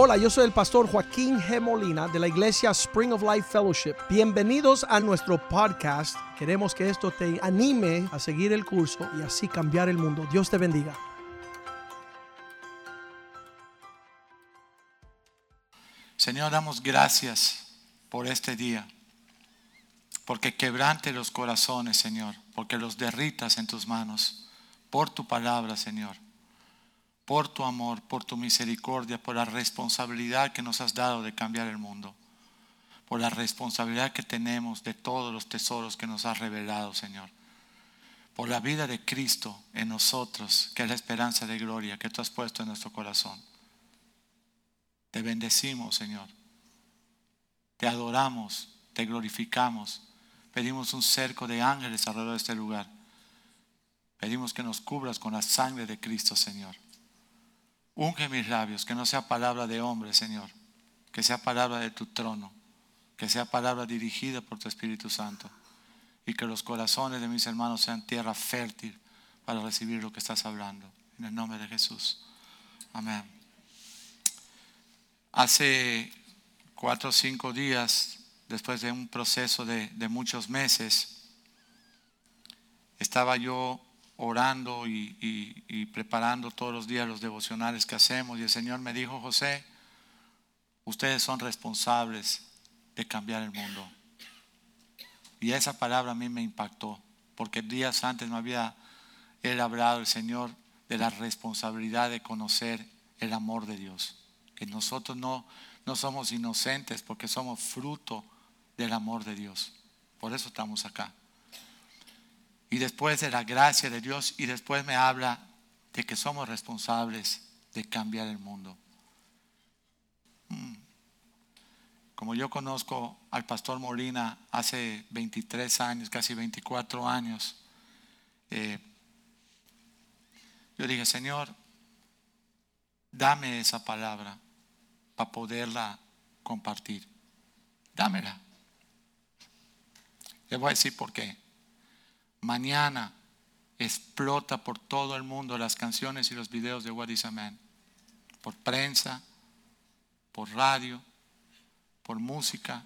Hola, yo soy el pastor Joaquín G. Molina de la iglesia Spring of Life Fellowship. Bienvenidos a nuestro podcast. Queremos que esto te anime a seguir el curso y así cambiar el mundo. Dios te bendiga. Señor, damos gracias por este día, porque quebrante los corazones, Señor, porque los derritas en tus manos, por tu palabra, Señor, por tu amor, por tu misericordia, por la responsabilidad que nos has dado de cambiar el mundo, por la responsabilidad que tenemos de todos los tesoros que nos has revelado, Señor, por la vida de Cristo en nosotros, que es la esperanza de gloria que tú has puesto en nuestro corazón. Te bendecimos, Señor. Te adoramos, te glorificamos. Pedimos un cerco de ángeles alrededor de este lugar. Pedimos que nos cubras con la sangre de Cristo, Señor. Unge mis labios, que no sea palabra de hombre, Señor. Que sea palabra de tu trono. Que sea palabra dirigida por tu Espíritu Santo. Y que los corazones de mis hermanos sean tierra fértil para recibir lo que estás hablando. En el nombre de Jesús. Amén. Hace cuatro o cinco días, después de un proceso de, de muchos meses, estaba yo orando y, preparando todos los días los devocionales que hacemos y el Señor me dijo, José, ustedes son responsables de cambiar el mundo. Y esa palabra a mí me impactó, porque días antes me había hablado el Señor de la responsabilidad de conocer el amor de Dios. Que nosotros no, no somos inocentes porque somos fruto del amor de Dios. Por eso estamos acá. Y después de la gracia de Dios y después me habla de que somos responsables de cambiar el mundo. Mm. Como yo conozco al pastor Molina hace 23 años, casi 24 años, eh, yo dije, Señor, dame esa palabra para poderla compartir. Dámela. Le voy a decir por qué. Mañana explota por todo el mundo las canciones y los videos de What is a Man. Por prensa, por radio, por música,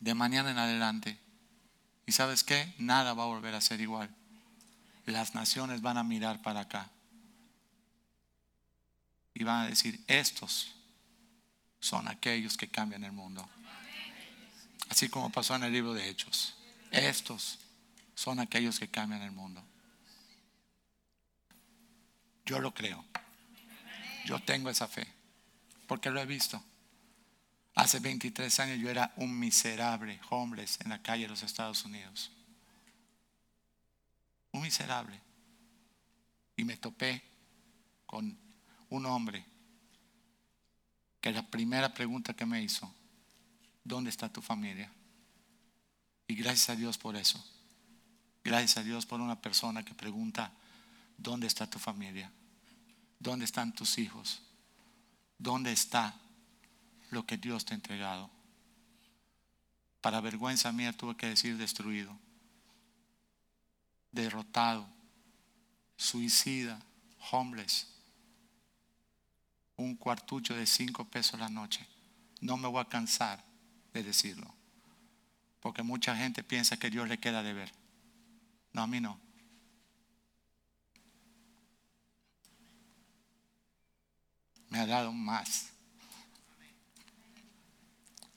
de mañana en adelante. ¿Y sabes qué? Nada va a volver a ser igual. Las naciones van a mirar para acá y van a decir, estos son aquellos que cambian el mundo. Así como pasó en el libro de Hechos. Estos son aquellos que cambian el mundo. Yo lo creo. Yo tengo esa fe. Porque lo he visto. Hace 23 años yo era un miserable homeless en la calle de los Estados Unidos. Un miserable. Y me topé con un hombre que la primera pregunta que me hizo, ¿dónde está tu familia? Y gracias a Dios por eso. Gracias a Dios por una persona que pregunta, ¿dónde está tu familia? ¿Dónde están tus hijos? ¿Dónde está lo que Dios te ha entregado? Para vergüenza mía tuve que decir destruido, derrotado, suicida, homeless, un cuartucho de cinco pesos la noche. No me voy a cansar de decirlo, porque mucha gente piensa que Dios le queda de ver. No, a mí no. Me ha dado más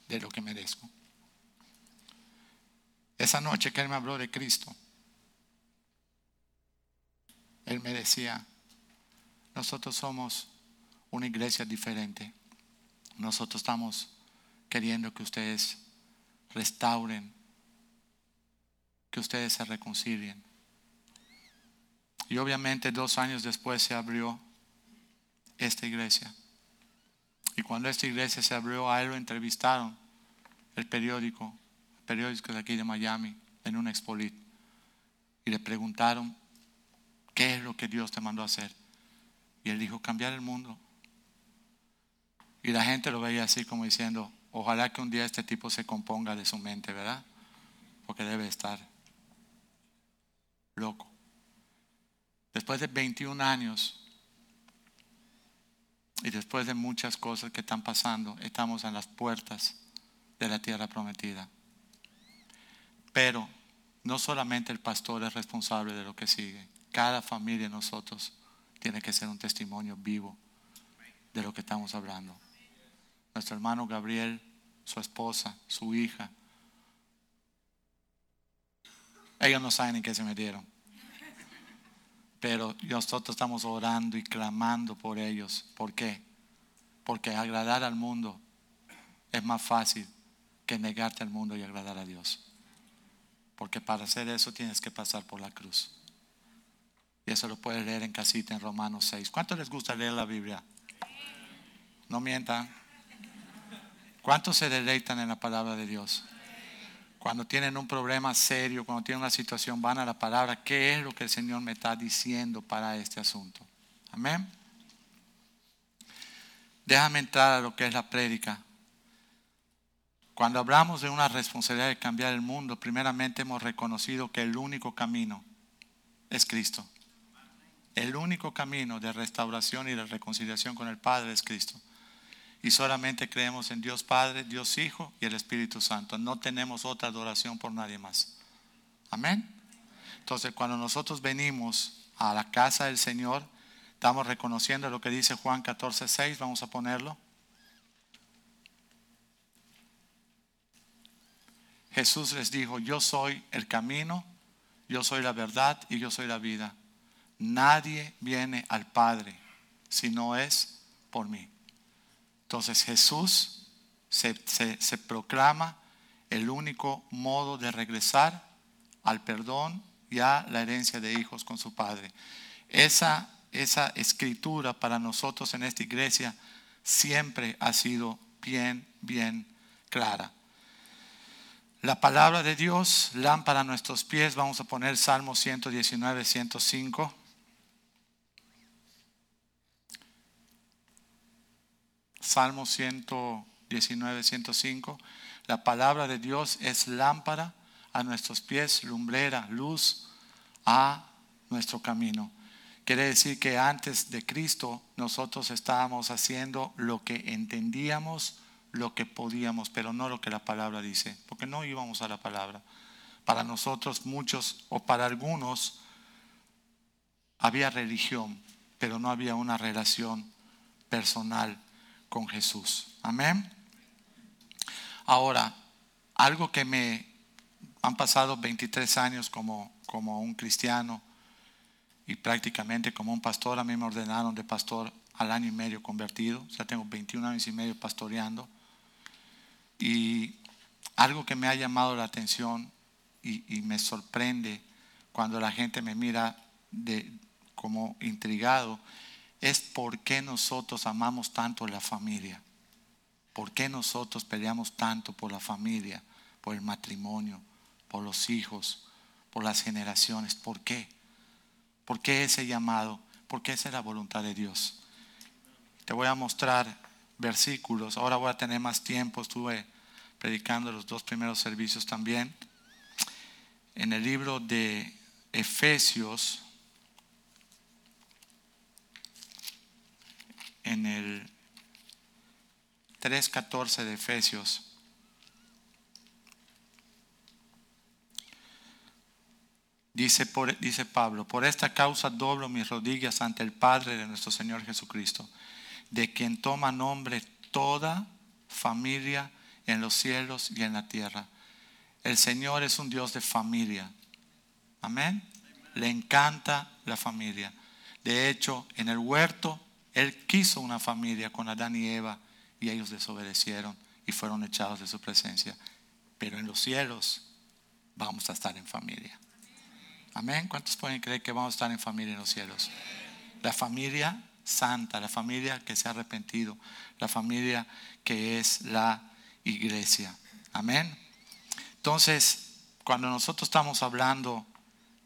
de lo que merezco. Esa noche que Él me habló de Cristo, Él me decía, nosotros somos una iglesia diferente. Nosotros estamos queriendo que ustedes restauren, que ustedes se reconcilien. Y obviamente dos años después se abrió esta iglesia. Y cuando esta iglesia se abrió, a él lo entrevistaron el periódico, periódico de aquí de Miami, en un expolit. Y le preguntaron, ¿qué es lo que Dios te mandó a hacer? Y él dijo, cambiar el mundo. Y la gente lo veía así como diciendo, ojalá que un día este tipo se componga de su mente, ¿verdad? Porque debe estar loco. Después de 21 años, Y después de muchas cosas que están pasando, estamos en las puertas de la tierra prometida. Pero no solamente el pastor es responsable de lo que sigue. Cada familia de nosotros tiene que ser un testimonio vivo de lo que estamos hablando. Nuestro hermano Gabriel, su esposa, su hija. Ellos no saben en qué se metieron. Pero nosotros estamos orando y clamando por ellos. ¿Por qué? Porque agradar al mundo es más fácil que negarte al mundo y agradar a Dios. Porque para hacer eso tienes que pasar por la cruz. Y eso lo puedes leer en casita en Romanos 6. ¿Cuánto les gusta leer la Biblia? No mientan. ¿Cuántos se deleitan en la palabra de Dios? Cuando tienen un problema serio, cuando tienen una situación, van a la palabra. ¿Qué es lo que el Señor me está diciendo para este asunto? Amén. Déjame entrar a lo que es la prédica. Cuando hablamos de una responsabilidad de cambiar el mundo, primeramente hemos reconocido que el único camino es Cristo. El único camino de restauración y de reconciliación con el Padre es Cristo. Y solamente creemos en Dios Padre, Dios Hijo y el Espíritu Santo. No tenemos otra adoración por nadie más. Amén. Entonces, cuando nosotros venimos a la casa del Señor, estamos reconociendo lo que dice Juan 14, 6. Vamos a ponerlo. Jesús les dijo, yo soy el camino, yo soy la verdad y yo soy la vida. Nadie viene al Padre si no es por mí. Entonces Jesús se, proclama el único modo de regresar al perdón y a la herencia de hijos con su Padre. Esa, esa escritura para nosotros en esta iglesia siempre ha sido bien, bien clara. La palabra de Dios, lámpara a nuestros pies, vamos a poner Salmo 119, 105. Salmo 119, 105. La palabra de Dios es lámpara a nuestros pies, lumbrera, luz a nuestro camino. Quiere decir que antes de Cristo nosotros estábamos haciendo lo que entendíamos lo que podíamos, pero no lo que la palabra dice, porque no íbamos a la palabra. Para nosotros muchos, o para algunos, había religión, pero no había una relación personal con Jesús. Amén. Ahora, algo que me han pasado 23 años como, como un cristiano y prácticamente como un pastor, a mí me ordenaron de pastor al año y medio convertido, sea, tengo 21 años y medio pastoreando. Y algo que me ha llamado la atención y, me sorprende cuando la gente me mira de, como intrigado es por qué nosotros amamos tanto la familia. ¿Por qué nosotros peleamos tanto por la familia, por el matrimonio, por los hijos, por las generaciones? ¿Por qué? ¿Por qué ese llamado? ¿Por qué esa es la voluntad de Dios? Te voy a mostrar versículos. Ahora voy a tener más tiempo. Estuve predicando los dos primeros servicios también. En el libro de Efesios, en el 3.14 de Efesios, Dice, dice, Pablo, por esta causa doblo mis rodillas ante el Padre de nuestro Señor Jesucristo, de quien toma nombre toda familia en los cielos y en la tierra. El Señor es un Dios de familia. Amén. Le encanta la familia. De hecho, en el huerto, Él quiso una familia con Adán y Eva y ellos desobedecieron y fueron echados de su presencia. Pero en los cielos vamos a estar en familia. Amén. ¿Cuántos pueden creer que vamos a estar en familia en los cielos? La familia santa, la familia que se ha arrepentido, la familia que es la iglesia. Amén. Entonces, cuando nosotros estamos hablando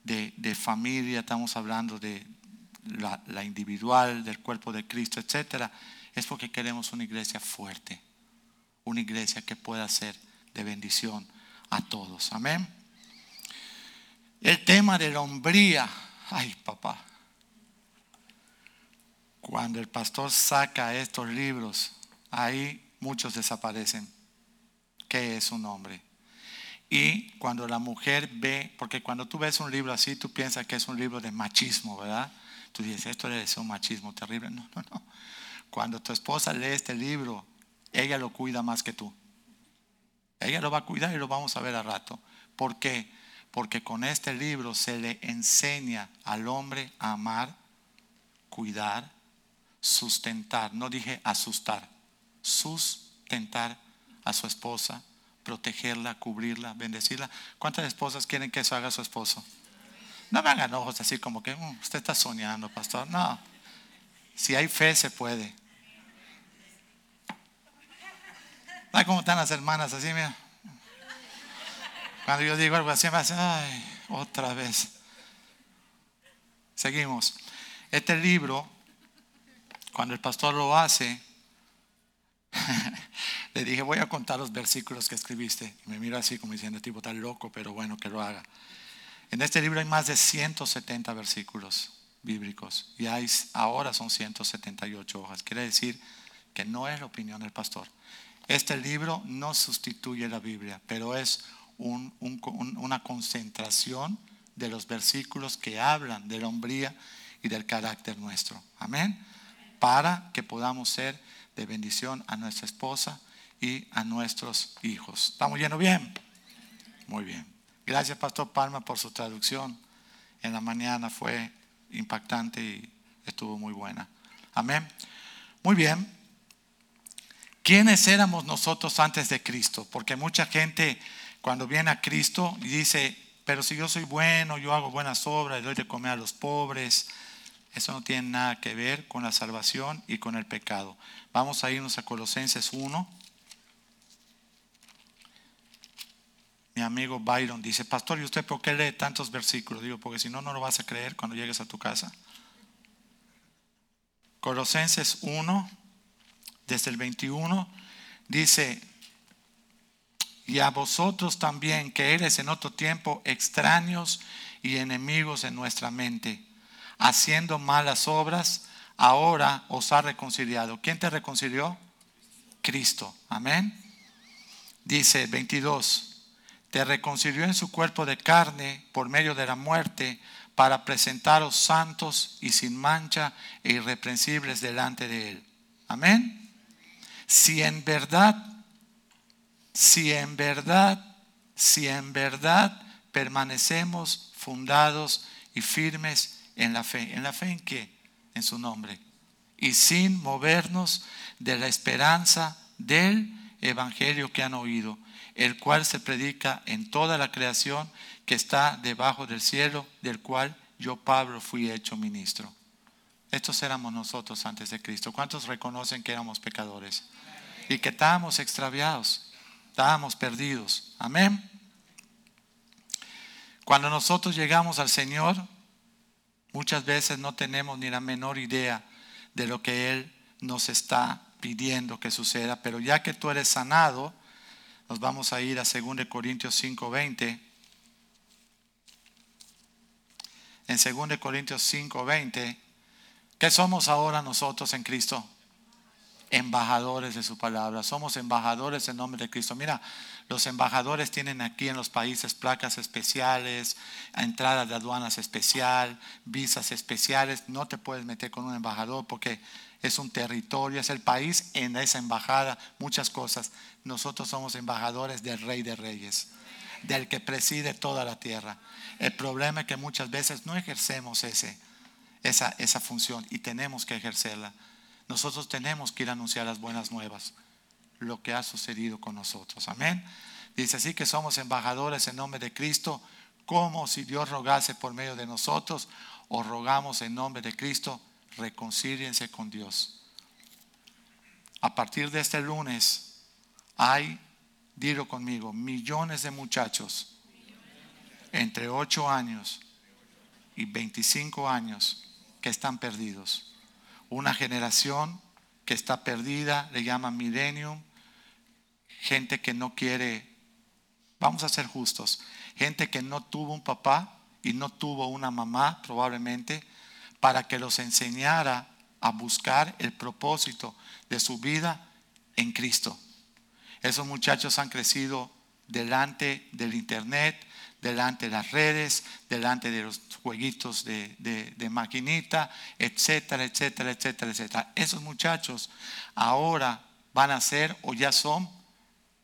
de, familia, estamos hablando de la, individual, del cuerpo de Cristo, etcétera, es porque queremos una iglesia fuerte, una iglesia que pueda ser de bendición a todos. Amén. El tema de la hombría, ay papá, Cuando el pastor saca estos libros, ahí muchos desaparecen. ¿Qué es un hombre? Y cuando la mujer ve, porque cuando tú ves un libro así, tú piensas que es un libro de machismo, ¿verdad? Tú dices, esto es un machismo terrible. No, no, no. Cuando tu esposa lee este libro, ella lo cuida más que tú. Ella lo va a cuidar y lo vamos a ver a rato. ¿Por qué? Porque con este libro se le enseña al hombre a amar, cuidar, sustentar. No dije asustar, sustentar a su esposa, protegerla, cubrirla, bendecirla. ¿Cuántas esposas quieren que eso haga su esposo? No me hagan ojos así como que mm, usted está soñando, pastor. No. Si hay fe, se puede. ¿Sabes cómo están las hermanas así, mira? Cuando yo digo algo así, me hacen, ay, otra vez. Seguimos. Este libro, cuando el pastor lo hace, le dije, voy a contar los versículos que escribiste. Y me mira así como diciendo, tipo, está loco, pero bueno, que lo haga. En este libro hay más de 170 versículos bíblicos y hay, ahora son 178 hojas. Quiere decir que no es la opinión del pastor. Este libro no sustituye la Biblia, pero es una concentración de los versículos que hablan de la hombría y del carácter nuestro. Amén. Para que podamos ser de bendición a nuestra esposa y a nuestros hijos. ¿Estamos yendo bien? Muy bien. Gracias, Pastor Palma, por su traducción. En la mañana fue impactante y estuvo muy buena. Amén. Muy bien. ¿Quiénes éramos nosotros antes de Cristo? Porque mucha gente cuando viene a Cristo dice, pero si yo soy bueno, yo hago buenas obras, doy de comer a los pobres, eso no tiene nada que ver con la salvación y con el pecado. Vamos a irnos a Colosenses 1. Mi amigo Byron dice, pastor, ¿y usted por qué lee tantos versículos? Digo, porque si no, no lo vas a creer cuando llegues a tu casa. Colosenses 1, desde el 21, dice, y a vosotros también, que eres en otro tiempo extraños y enemigos en nuestra mente, haciendo malas obras, ahora os ha reconciliado. ¿Quién te reconcilió? Cristo. Amén. Dice 22, te reconcilió en su cuerpo de carne por medio de la muerte para presentaros santos y sin mancha e irreprensibles delante de Él. Amén si en verdad, si en verdad, si en verdad permanecemos fundados y firmes en la fe. ¿En la fe en qué? En su nombre. Y sin movernos de la esperanza del Evangelio que han oído, el cual se predica en toda la creación que está debajo del cielo, del cual yo, Pablo, fui hecho ministro. Estos éramos nosotros antes de Cristo. ¿Cuántos reconocen que éramos pecadores? Y que estábamos extraviados, estábamos perdidos. Amén. Cuando nosotros llegamos al Señor, muchas veces no tenemos ni la menor idea de lo que Él nos está pidiendo que suceda, pero ya que tú eres sanado, nos vamos a ir a 2 Corintios 5:20. En 2 Corintios 5:20 ¿Qué somos ahora nosotros en Cristo? Embajadores de su palabra. Somos embajadores en nombre de Cristo. Mira, los embajadores tienen aquí en los países placas especiales, entradas de aduanas especial, visas especiales. No te puedes meter con un embajador porque es un territorio, es el país en esa embajada, muchas cosas. Nosotros somos embajadores del Rey de Reyes, del que preside toda la tierra. El problema es que muchas veces no ejercemos ese esa, esa función y tenemos que ejercerla. Nosotros tenemos que ir a anunciar las buenas nuevas, lo que ha sucedido con nosotros. Amén. Dice así que somos embajadores en nombre de Cristo, como si Dios rogase por medio de nosotros, o rogamos en nombre de Cristo, reconcíliense con Dios. A partir de este lunes hay, dilo conmigo, millones de muchachos entre 8 años y 25 años que están perdidos. Una generación que está perdida, le llaman millennium, gente que no quiere, vamos a ser justos, gente que no tuvo un papá y no tuvo una mamá probablemente para que los enseñara a buscar el propósito de su vida en Cristo. Esos muchachos han crecido delante del internet, delante de las redes, delante de los jueguitos de, maquinita, etcétera, etcétera, etcétera, etcétera. Esos muchachos ahora van a ser o ya son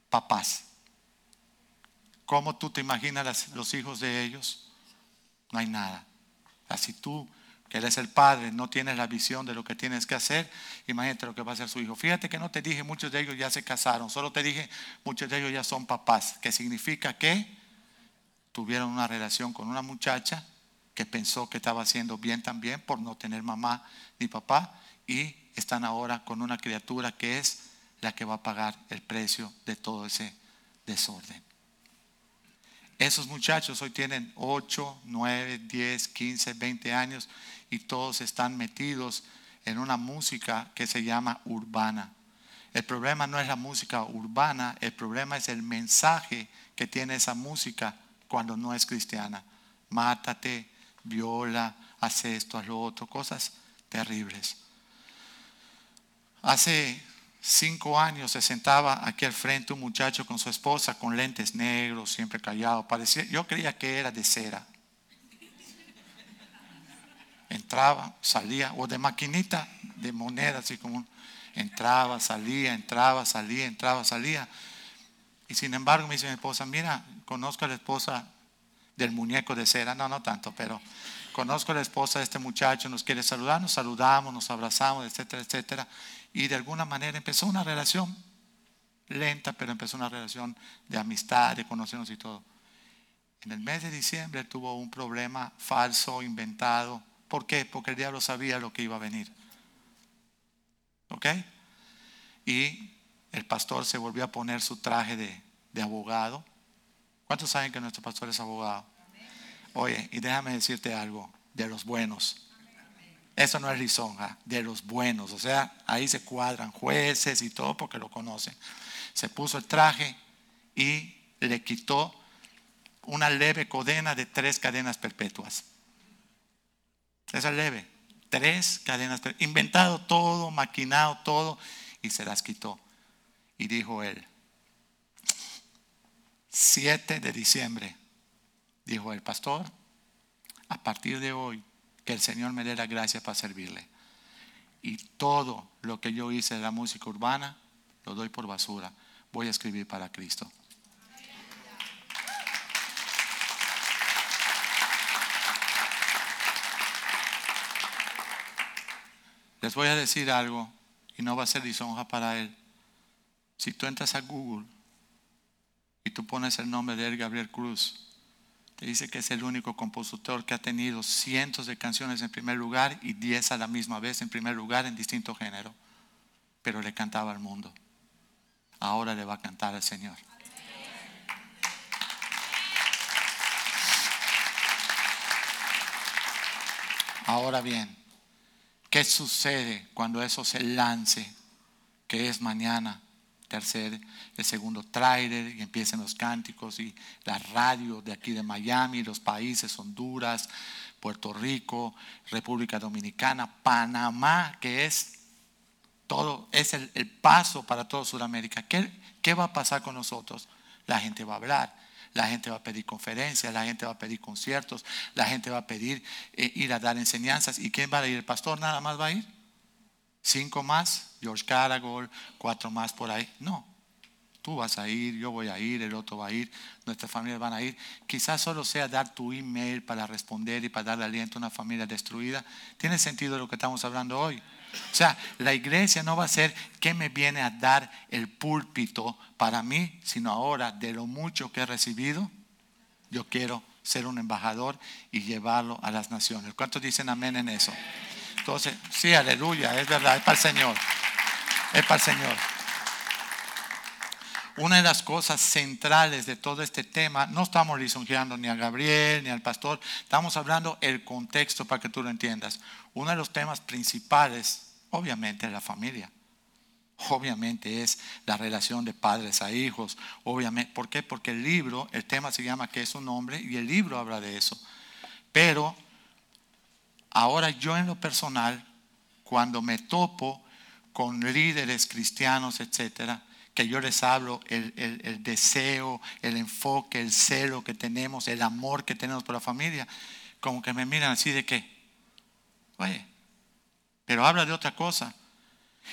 papás. ¿Cómo tú te imaginas los hijos de ellos? No hay nada. Así tú que eres el padre, no tienes la visión de lo que tienes que hacer, imagínate lo que va a hacer su hijo. Fíjate que no te dije, muchos de ellos ya se casaron, solo te dije, muchos de ellos ya son papás, que significa que tuvieron una relación con una muchacha que pensó que estaba haciendo bien también por no tener mamá ni papá y están ahora con una criatura que es la que va a pagar el precio de todo ese desorden. Esos muchachos hoy tienen 8, 9, 10, 15, 20 años y todos están metidos en una música que se llama urbana. El problema no es la música urbana, el problema es el mensaje que tiene esa música cuando no es cristiana. Mátate, viola, haz esto, haz lo otro, cosas terribles. Hace cinco años se sentaba aquí al frente un muchacho con su esposa con lentes negros, siempre callado. Parecía, yo creía que era de cera entraba, salía, o de maquinita de moneda, así como entraba, salía, entraba, salía, entraba, salía. Y sin embargo me dice mi esposa, mira, conozco a la esposa del muñeco de cera, no, no tanto, pero conozco a la esposa de este muchacho, nos quiere saludar, nos saludamos, nos abrazamos, etcétera, etcétera. Y de alguna manera empezó una relación lenta, pero empezó una relación de amistad, de conocernos y todo. En el mes de diciembre tuvo un problema falso, inventado, ¿Por qué? Porque el diablo sabía lo que iba a venir. ¿Ok? Y el pastor se volvió a poner su traje de, abogado. ¿Cuántos saben que nuestro pastor es abogado? Oye, y déjame decirte algo, de los buenos. Eso no es lisonja, de los buenos. O sea, ahí se cuadran jueces y todo porque lo conocen. Se puso el traje y le quitó una leve cadena de tres cadenas perpetuas. Esa es leve. Tres cadenas, inventado todo, maquinado todo, y se las quitó. Y dijo él, 7 de diciembre, dijo el pastor, a partir de hoy, que el Señor me dé la gracia para servirle. Y todo lo que yo hice de la música urbana, lo doy por basura. Voy a escribir para Cristo. Les voy a decir algo y no va a ser lisonja para él. Si tú entras a Google y tú pones el nombre de él, Gabriel Cruz, te dice que es el único compositor que ha tenido cientos de canciones en primer lugar y diez a la misma vez en primer lugar en distinto género. Pero le cantaba al mundo. Ahora le va a cantar al Señor. Ahora bien, ¿Qué sucede cuando eso se lance? Que es mañana, tercer, el segundo tráiler y empiezan los cánticos y la radio de aquí de Miami, los países Honduras, Puerto Rico, República Dominicana, Panamá, que es todo, es el, paso para toda Sudamérica. ¿Qué, ¿Qué va a pasar con nosotros? La gente va a hablar la gente va a pedir conferencias, la gente va a pedir conciertos, la gente va a pedir eh, ir a dar enseñanzas. ¿Y quién va a ir? ¿El pastor nada más va a ir? ¿Cinco más? George Caragol, cuatro más por ahí. No, tú vas a ir, yo voy a ir, el otro va a ir, nuestras familias van a ir. Quizás solo sea dar tu email para responder y para darle aliento a una familia destruida. ¿Tiene sentido lo que estamos hablando hoy? O sea, la iglesia no va a ser que me viene a dar el púlpito para mí, sino ahora de lo mucho que he recibido, yo quiero ser un embajador y llevarlo a las naciones. ¿Cuántos dicen amén en eso? Entonces, sí, aleluya, es verdad, es para el Señor. Es para el Señor. Una de las cosas centrales de todo este tema, no estamos lisonjeando ni a Gabriel ni al pastor, estamos hablando el contexto para que tú lo entiendas. Uno de los temas principales, obviamente, es la familia. Obviamente es la relación de padres a hijos. Obviamente, ¿por qué? Porque el libro, el tema se llama que es un hombre y el libro habla de eso. Pero ahora yo en lo personal cuando me topo con líderes cristianos, etcétera, que yo les hablo el, el- deseo, el enfoque, el celo que tenemos, el amor que tenemos por la familia, como que me miran así de que, oye, pero habla de otra cosa.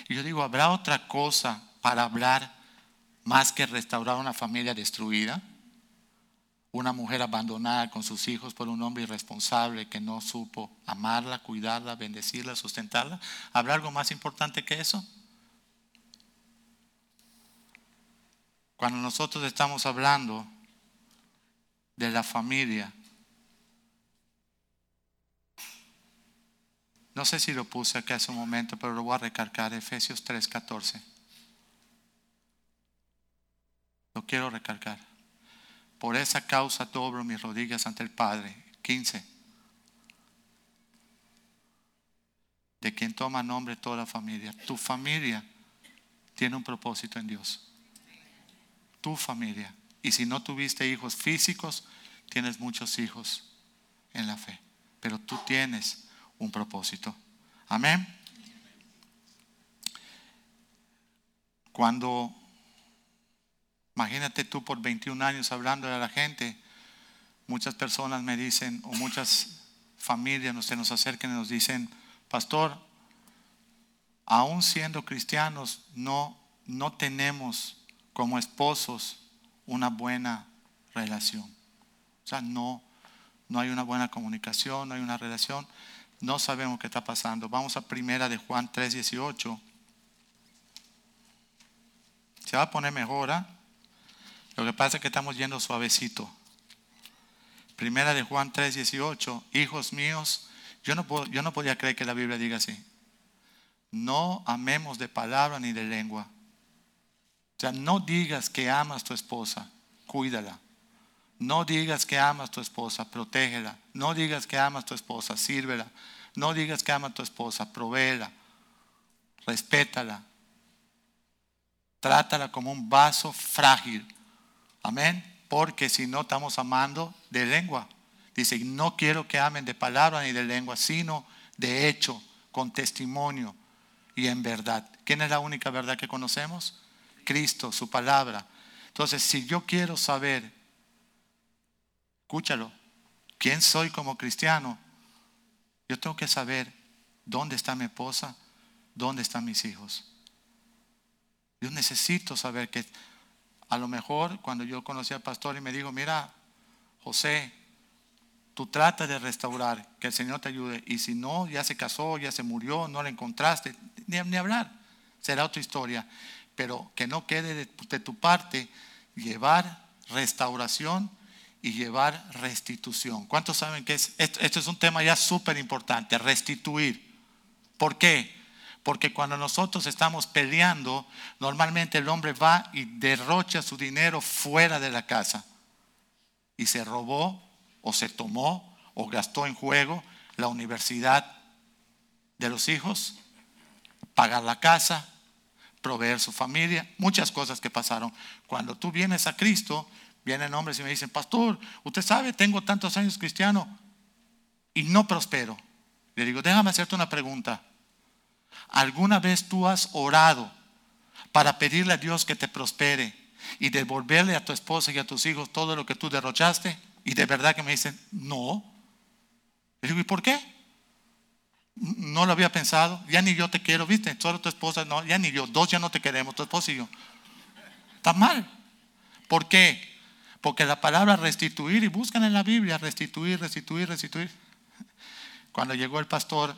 Y yo digo, ¿habrá otra cosa para hablar más que restaurar una familia destruida? Una mujer abandonada con sus hijos por un hombre irresponsable que no supo amarla, cuidarla, bendecirla, sustentarla. ¿Habrá algo más importante que eso? Cuando nosotros estamos hablando de la familia, no sé si lo puse aquí hace un momento, pero lo voy a recalcar, Efesios 3:14. Lo quiero recalcar. Por esa causa dobro mis rodillas ante el Padre. 15. De quien toma nombre toda la familia. Tu familia tiene un propósito en Dios. Tu familia. Y si no tuviste hijos físicos, tienes muchos hijos en la fe. Pero tú tienes un propósito. Amén. Cuando Imagínate tú por 21 años hablando a la gente. Muchas personas me dicen, o muchas familias se nos acercan y nos dicen, pastor, aún siendo cristianos, no, no tenemos como esposos una buena relación. O sea, no, no hay una buena comunicación, no hay una relación. No sabemos qué está pasando. Vamos a primera de Juan 3, 18. Se va a poner mejor, ¿ah? Lo que pasa es que estamos yendo suavecito. Primera de Juan 3, 18. Hijos míos, yo no, yo no podía creer que la Biblia diga así. No amemos de palabra ni de lengua. O sea, no digas que amas tu esposa, cuídala. No digas que amas tu esposa, protégela. No digas que amas tu esposa, sírvela. No digas que amas tu esposa, provéela. Respétala. Trátala como un vaso frágil. Amén. Porque si no estamos amando de lengua. Dice, no quiero que amen de palabra ni de lengua, sino de hecho, con testimonio y en verdad. ¿Quién es la única verdad que conocemos? Cristo, su palabra. Entonces, si yo quiero saber, escúchalo, quién soy como cristiano, yo tengo que saber dónde está mi esposa, dónde están mis hijos. Yo necesito saber que a lo mejor cuando yo conocí al pastor y me dijo, mira, José, tú trata de restaurar, que el Señor te ayude. Y si no, ya se casó, ya se murió, no la encontraste, ni, ni hablar. Será otra historia. Pero que no quede de, tu parte llevar restauración y llevar restitución. ¿Cuántos saben que es, esto, esto es un tema ya súper importante, restituir? ¿Por qué? Porque cuando nosotros estamos peleando, normalmente el hombre va y derrocha su dinero fuera de la casa. Y se robó o se tomó o gastó en juego la universidad de los hijos, pagar la casa, proveer su familia, muchas cosas que pasaron. Cuando tú vienes a Cristo, vienen hombres y me dicen, pastor, usted sabe, tengo tantos años cristiano y no prospero. Le digo, déjame hacerte una pregunta. ¿Alguna vez tú has orado para pedirle a Dios que te prospere y devolverle a tu esposa y a tus hijos todo lo que tú derrochaste? Y de verdad que me dicen, no. Le digo, ¿y por qué? No lo había pensado. Ya ni yo te quiero, ¿viste? Solo tu esposa, no, ya ni yo. Dos ya no te queremos, tu esposa y yo. Está mal. ¿Por qué? Porque la palabra restituir, y buscan en la Biblia, restituir, restituir, restituir. Cuando llegó el pastor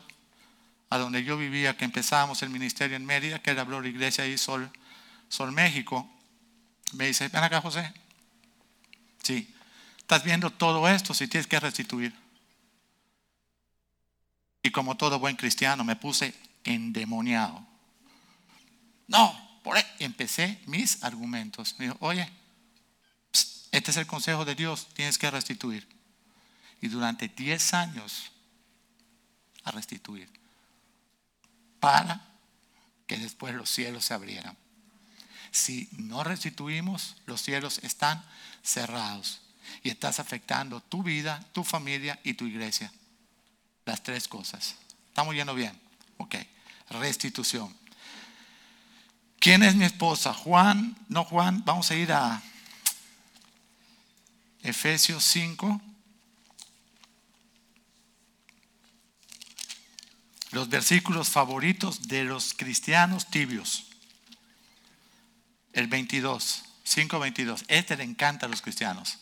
a donde yo vivía, que empezábamos el ministerio en Mérida, que él habló la iglesia ahí, Sol, Sol México, me dice, ven acá José. Sí, estás viendo todo esto si tienes que restituir. Y como todo buen cristiano me puse endemoniado. No, por ahí empecé mis argumentos. Me dijo, oye, este es el consejo de Dios, tienes que restituir. Y durante 10 años a restituir para que después los cielos se abrieran. Si no restituimos, los cielos están cerrados y estás afectando tu vida, tu familia y tu iglesia. Las tres cosas. ¿Estamos yendo bien? Ok. restitución. ¿Quién es mi esposa? Juan, no Juan, vamos a ir a Efesios 5. Los versículos favoritos de los cristianos tibios. El 22, 5.22. Este le encanta a los cristianos.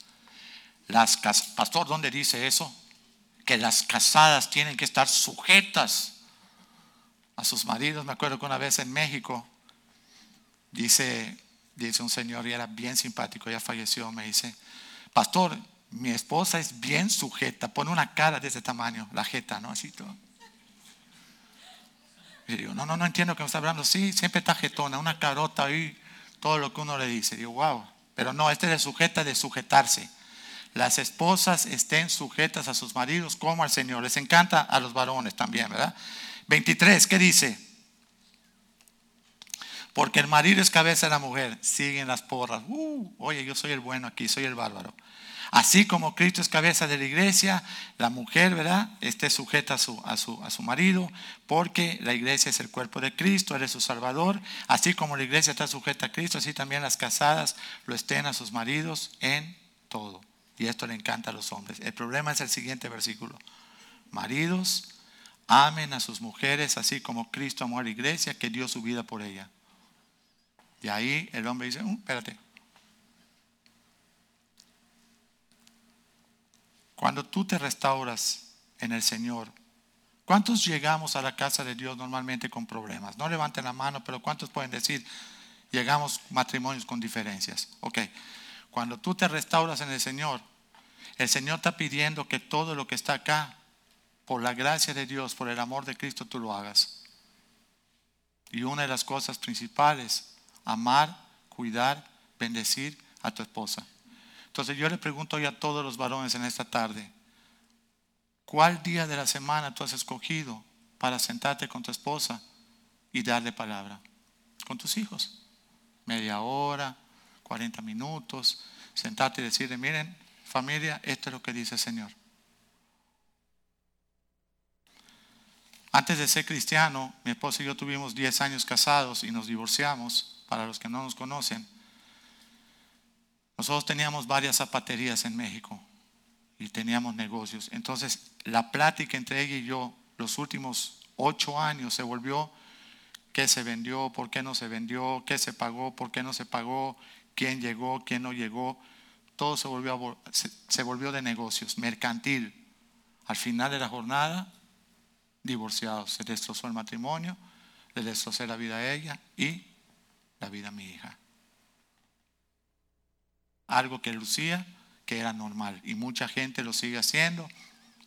Las, pastor, ¿dónde dice eso? Que las casadas tienen que estar sujetas a sus maridos. Me acuerdo que una vez en México, dice, dice un señor y era bien simpático, ya falleció, me dice, pastor, mi esposa es bien sujeta, pone una cara de ese tamaño, la jeta, ¿no? Así todo. Y digo, no, no, no entiendo que me está hablando. Sí, siempre está jetona, una carota ahí, todo lo que uno le dice. Digo, wow. Pero no, este es sujeta de sujetarse. Las esposas estén sujetas a sus maridos como al Señor. Les encanta a los varones también, ¿verdad? 23, ¿qué dice? Porque el marido es cabeza de la mujer. Siguen las porras. Uh, oye, yo soy el bueno aquí, soy el bárbaro. Así como Cristo es cabeza de la iglesia, la mujer, ¿verdad? Esté sujeta a su, a su, a su marido, porque la iglesia es el cuerpo de Cristo, Él es su Salvador. Así como la iglesia está sujeta a Cristo, así también las casadas lo estén a sus maridos en todo. Y esto le encanta a los hombres. El problema es el siguiente versículo. Maridos, amen a sus mujeres así como Cristo amó a la iglesia que dio su vida por ella. Y ahí el hombre dice, uh, espérate. Cuando tú te restauras en el Señor, ¿cuántos llegamos a la casa de Dios normalmente con problemas? No levanten la mano, pero ¿cuántos pueden decir, llegamos matrimonios con diferencias? Ok, cuando tú te restauras en el Señor, el Señor está pidiendo que todo lo que está acá, por la gracia de Dios, por el amor de Cristo, tú lo hagas. Y una de las cosas principales amar, cuidar, bendecir a tu esposa. Entonces yo le pregunto hoy a todos los varones en esta tarde, ¿cuál día de la semana tú has escogido para sentarte con tu esposa y darle palabra? Con tus hijos. Media hora, 40 minutos, sentarte y decirle, miren, familia, esto es lo que dice el Señor. Antes de ser cristiano, mi esposa y yo tuvimos 10 años casados y nos divorciamos para los que no nos conocen, nosotros teníamos varias zapaterías en México y teníamos negocios. Entonces, la plática entre ella y yo, los últimos ocho años, se volvió qué se vendió, por qué no se vendió, qué se pagó, por qué no se pagó, quién llegó, quién no llegó. Todo se volvió, de negocios, mercantil. Al final de la jornada, divorciados. Se destrozó el matrimonio, le destrocé la vida a ella y la vida a mi hija. Algo que lucía que era normal y mucha gente lo sigue haciendo.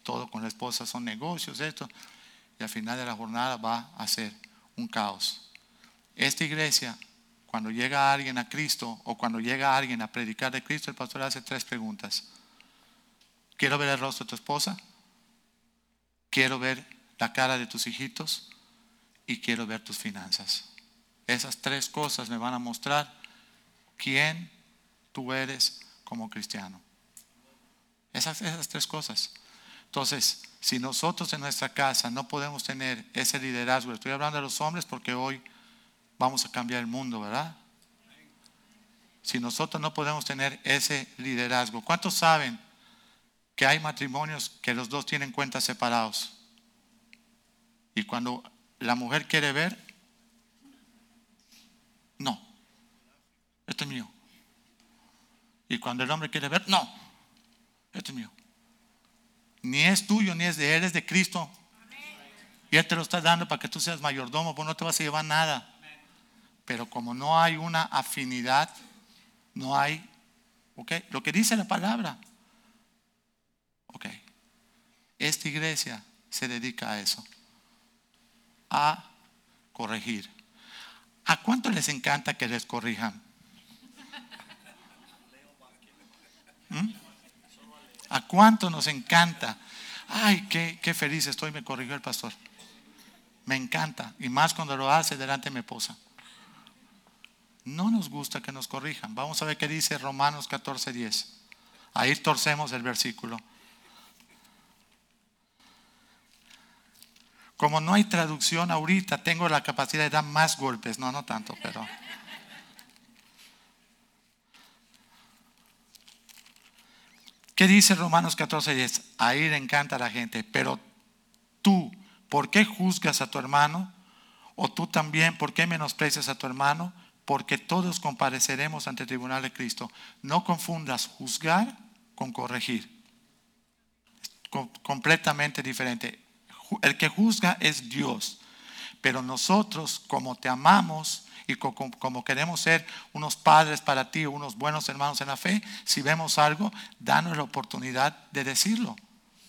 Todo con la esposa son negocios, esto. Y al final de la jornada va a ser un caos. Esta iglesia, cuando llega alguien a Cristo o cuando llega alguien a predicar de Cristo, el pastor hace tres preguntas. Quiero ver el rostro de tu esposa. Quiero ver la cara de tus hijitos y quiero ver tus finanzas. Esas tres cosas me van a mostrar quién tú eres como cristiano. Esas, esas tres cosas. Entonces, si nosotros en nuestra casa no podemos tener ese liderazgo, estoy hablando de los hombres porque hoy vamos a cambiar el mundo, ¿verdad? Si nosotros no podemos tener ese liderazgo, ¿cuántos saben que hay matrimonios que los dos tienen cuentas separados? Y cuando la mujer quiere ver, no, esto es mío. Y cuando el hombre quiere ver, no, esto es mío. Ni es tuyo, ni es de él, es de Cristo. Y Él te lo está dando para que tú seas mayordomo, pues no te vas a llevar nada. Pero como no hay una afinidad, no hay, ok, lo que dice la palabra, ok, esta iglesia se dedica a eso, a corregir. ¿A cuánto les encanta que les corrijan? ¿Mm? ¿A cuánto nos encanta? Ay, qué, qué feliz estoy, me corrigió el pastor. Me encanta. Y más cuando lo hace delante de mi esposa. No nos gusta que nos corrijan. Vamos a ver qué dice Romanos 14:10. Ahí torcemos el versículo. Como no hay traducción ahorita, tengo la capacidad de dar más golpes. No, no tanto, pero... ¿Qué dice Romanos 14, 10? Ahí le encanta a la gente, pero tú, ¿por qué juzgas a tu hermano? O tú también, ¿por qué menosprecias a tu hermano? Porque todos compareceremos ante el tribunal de Cristo. No confundas juzgar con corregir. completamente diferente. El que juzga es Dios. Pero nosotros, como te amamos, y como queremos ser unos padres para ti, unos buenos hermanos en la fe, si vemos algo, danos la oportunidad de decirlo,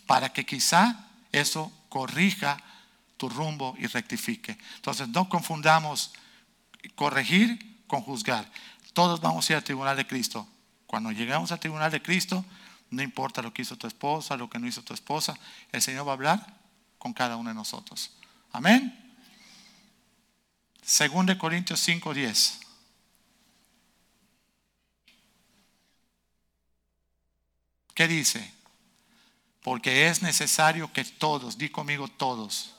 para que quizá eso corrija tu rumbo y rectifique. Entonces no confundamos corregir con juzgar. Todos vamos a ir al tribunal de Cristo. Cuando llegamos al tribunal de Cristo, no importa lo que hizo tu esposa, lo que no hizo tu esposa, el Señor va a hablar con cada uno de nosotros. Amén. Según de Corintios 5:10. ¿Qué dice? Porque es necesario que todos, di conmigo todos,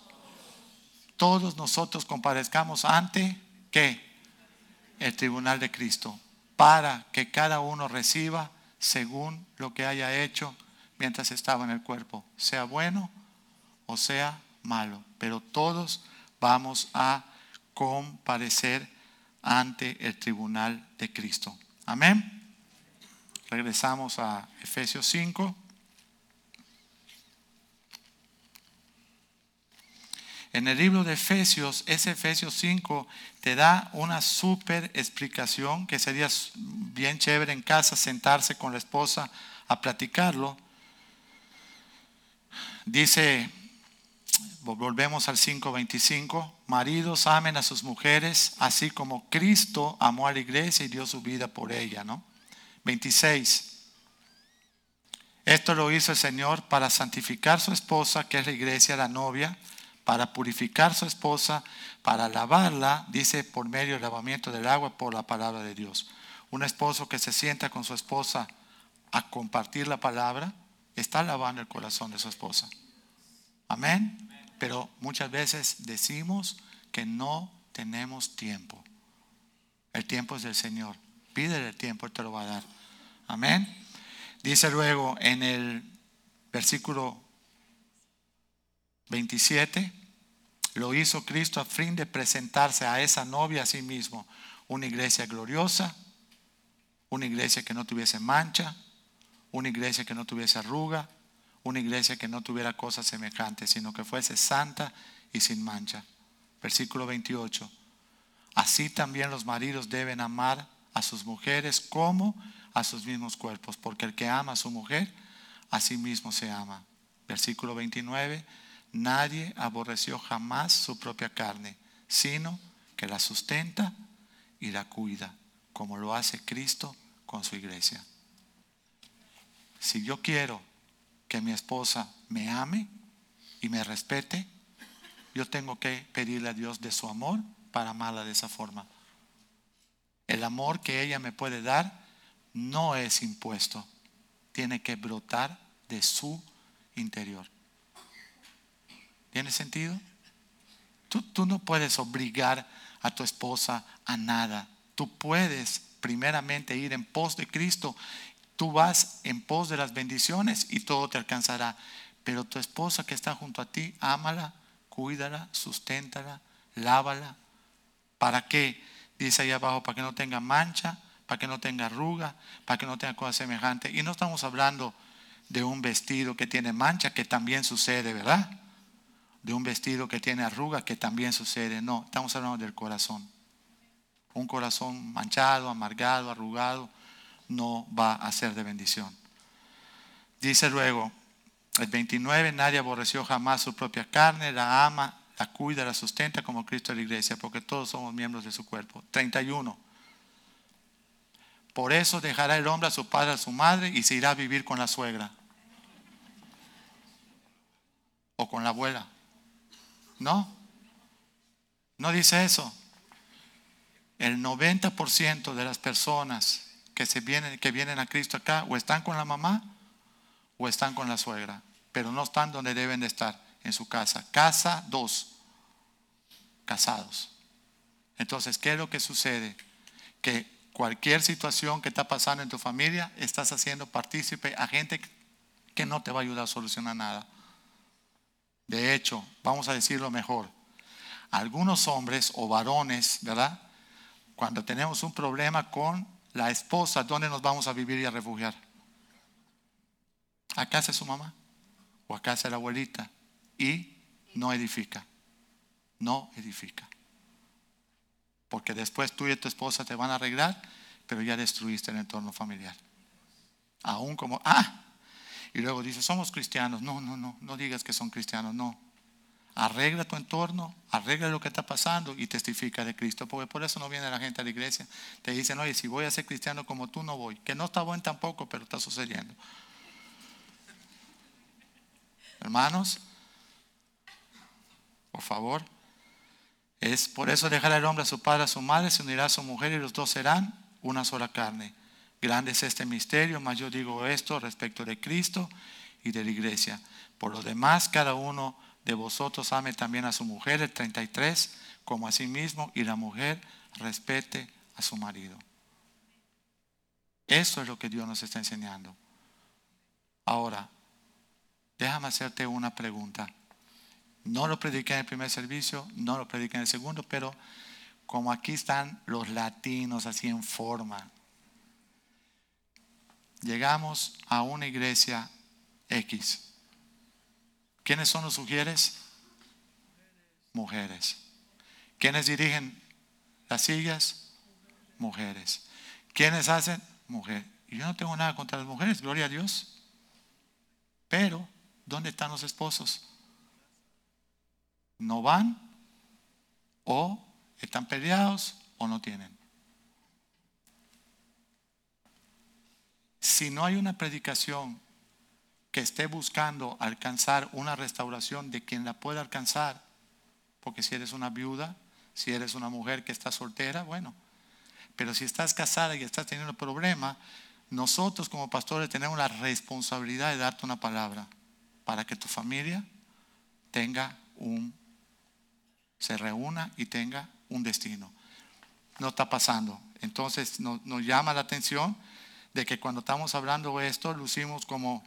todos nosotros comparezcamos ante El tribunal de Cristo, para que cada uno reciba según lo que haya hecho mientras estaba en el cuerpo, sea bueno o sea malo, pero todos vamos a comparecer ante el tribunal de Cristo. Amén. Regresamos a Efesios 5. En el libro de Efesios, ese Efesios 5 te da una súper explicación que sería bien chévere en casa sentarse con la esposa a platicarlo. Dice volvemos al 5.25, maridos amen a sus mujeres, así como Cristo amó a la iglesia y dio su vida por ella, ¿no? 26. Esto lo hizo el Señor para santificar su esposa, que es la iglesia, la novia, para purificar su esposa, para lavarla, dice, por medio del lavamiento del agua, por la palabra de Dios. Un esposo que se sienta con su esposa a compartir la palabra, está lavando el corazón de su esposa. Amén. Pero muchas veces decimos que no tenemos tiempo. El tiempo es del Señor. Pídele el tiempo, Él te lo va a dar. Amén. Dice luego en el versículo 27, lo hizo Cristo a fin de presentarse a esa novia a sí mismo, una iglesia gloriosa, una iglesia que no tuviese mancha, una iglesia que no tuviese arruga, una iglesia que no tuviera cosas semejantes, sino que fuese santa y sin mancha. Versículo 28. Así también los maridos deben amar a sus mujeres como a sus mismos cuerpos, porque el que ama a su mujer, a sí mismo se ama. Versículo 29. Nadie aborreció jamás su propia carne, sino que la sustenta y la cuida, como lo hace Cristo con su iglesia. Si yo quiero que mi esposa me ame y me respete, yo tengo que pedirle a Dios de su amor para amarla de esa forma. El amor que ella me puede dar no es impuesto, tiene que brotar de su interior. ¿Tiene sentido? Tú, tú, no puedes obligar a tu esposa a nada. Tú puedes primeramente ir en pos de Cristo Tú vas en pos de las bendiciones y todo te alcanzará. Pero tu esposa que está junto a ti, ámala, cuídala, susténtala, lávala. ¿Para qué? Dice ahí abajo, para que no tenga mancha, para que no tenga arruga, para que no tenga cosas semejantes. Y no estamos hablando de un vestido que tiene mancha, que también sucede, ¿verdad? De un vestido que tiene arruga, que también sucede. No, estamos hablando del corazón. Un corazón manchado, amargado, arrugado, no va a ser de bendición. Dice luego, el 29, nadie aborreció jamás su propia carne, la ama, la cuida, la sustenta como Cristo de la iglesia, porque todos somos miembros de su cuerpo. 31. Por eso dejará el hombre a su padre, a su madre, y se irá a vivir con la suegra. O con la abuela. No. No dice eso. El 90% de las personas que, se vienen, que vienen a Cristo acá o están con la mamá o están con la suegra, pero no están donde deben de estar, en su casa. Casa dos, casados. Entonces, ¿qué es lo que sucede? Que cualquier situación que está pasando en tu familia, estás haciendo partícipe a gente que no te va a ayudar a solucionar nada. De hecho, vamos a decirlo mejor, algunos hombres o varones, ¿verdad? Cuando tenemos un problema con la esposa, ¿dónde nos vamos a vivir y a refugiar? ¿A casa de su mamá? ¿O a casa de la abuelita? Y no edifica. No edifica. Porque después tú y tu esposa te van a arreglar, pero ya destruiste el entorno familiar. Aún como, ah, y luego dice, somos cristianos. No, no, no, no digas que son cristianos, no. Arregla tu entorno, arregla lo que está pasando y testifica de Cristo. Porque por eso no viene la gente a la iglesia. Te dicen, oye, si voy a ser cristiano como tú, no voy. Que no está bueno tampoco, pero está sucediendo. Hermanos, por favor. Es por eso dejará el hombre a su padre, a su madre, se unirá a su mujer y los dos serán una sola carne. Grande es este misterio, mas yo digo esto respecto de Cristo y de la iglesia. Por lo demás, cada uno de vosotros ame también a su mujer, el 33, como a sí mismo, y la mujer respete a su marido. Eso es lo que Dios nos está enseñando. Ahora, déjame hacerte una pregunta. No lo prediqué en el primer servicio, no lo prediqué en el segundo, pero como aquí están los latinos así en forma, llegamos a una iglesia X. ¿Quiénes son los mujeres? Mujeres. ¿Quiénes dirigen las sillas? Mujeres. ¿Quiénes hacen? Mujeres. Yo no tengo nada contra las mujeres, gloria a Dios. Pero, ¿dónde están los esposos? ¿No van? ¿O están peleados o no tienen? Si no hay una predicación que esté buscando alcanzar una restauración de quien la pueda alcanzar, porque si eres una viuda, si eres una mujer que está soltera, bueno, pero si estás casada y estás teniendo problema, nosotros como pastores tenemos la responsabilidad de darte una palabra para que tu familia tenga un, se reúna y tenga un destino. No está pasando. Entonces nos, nos llama la atención de que cuando estamos hablando de esto, lucimos como,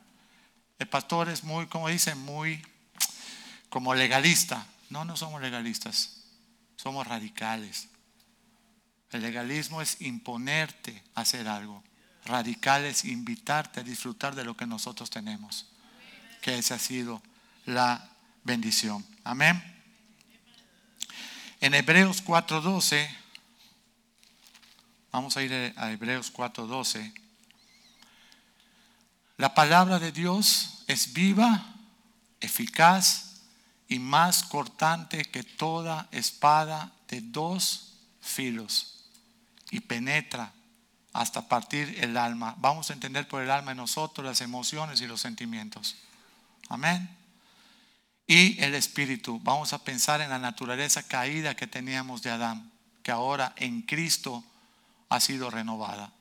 el pastor es muy, como dicen, muy como legalista. No, no somos legalistas, somos radicales. El legalismo es imponerte a hacer algo. Radical es invitarte a disfrutar de lo que nosotros tenemos. Que esa ha sido la bendición. Amén. En Hebreos 4.12, vamos a ir a Hebreos 4.12. La palabra de Dios es viva, eficaz y más cortante que toda espada de dos filos y penetra hasta partir el alma. Vamos a entender por el alma en nosotros las emociones y los sentimientos. Amén. Y el espíritu. Vamos a pensar en la naturaleza caída que teníamos de Adán, que ahora en Cristo ha sido renovada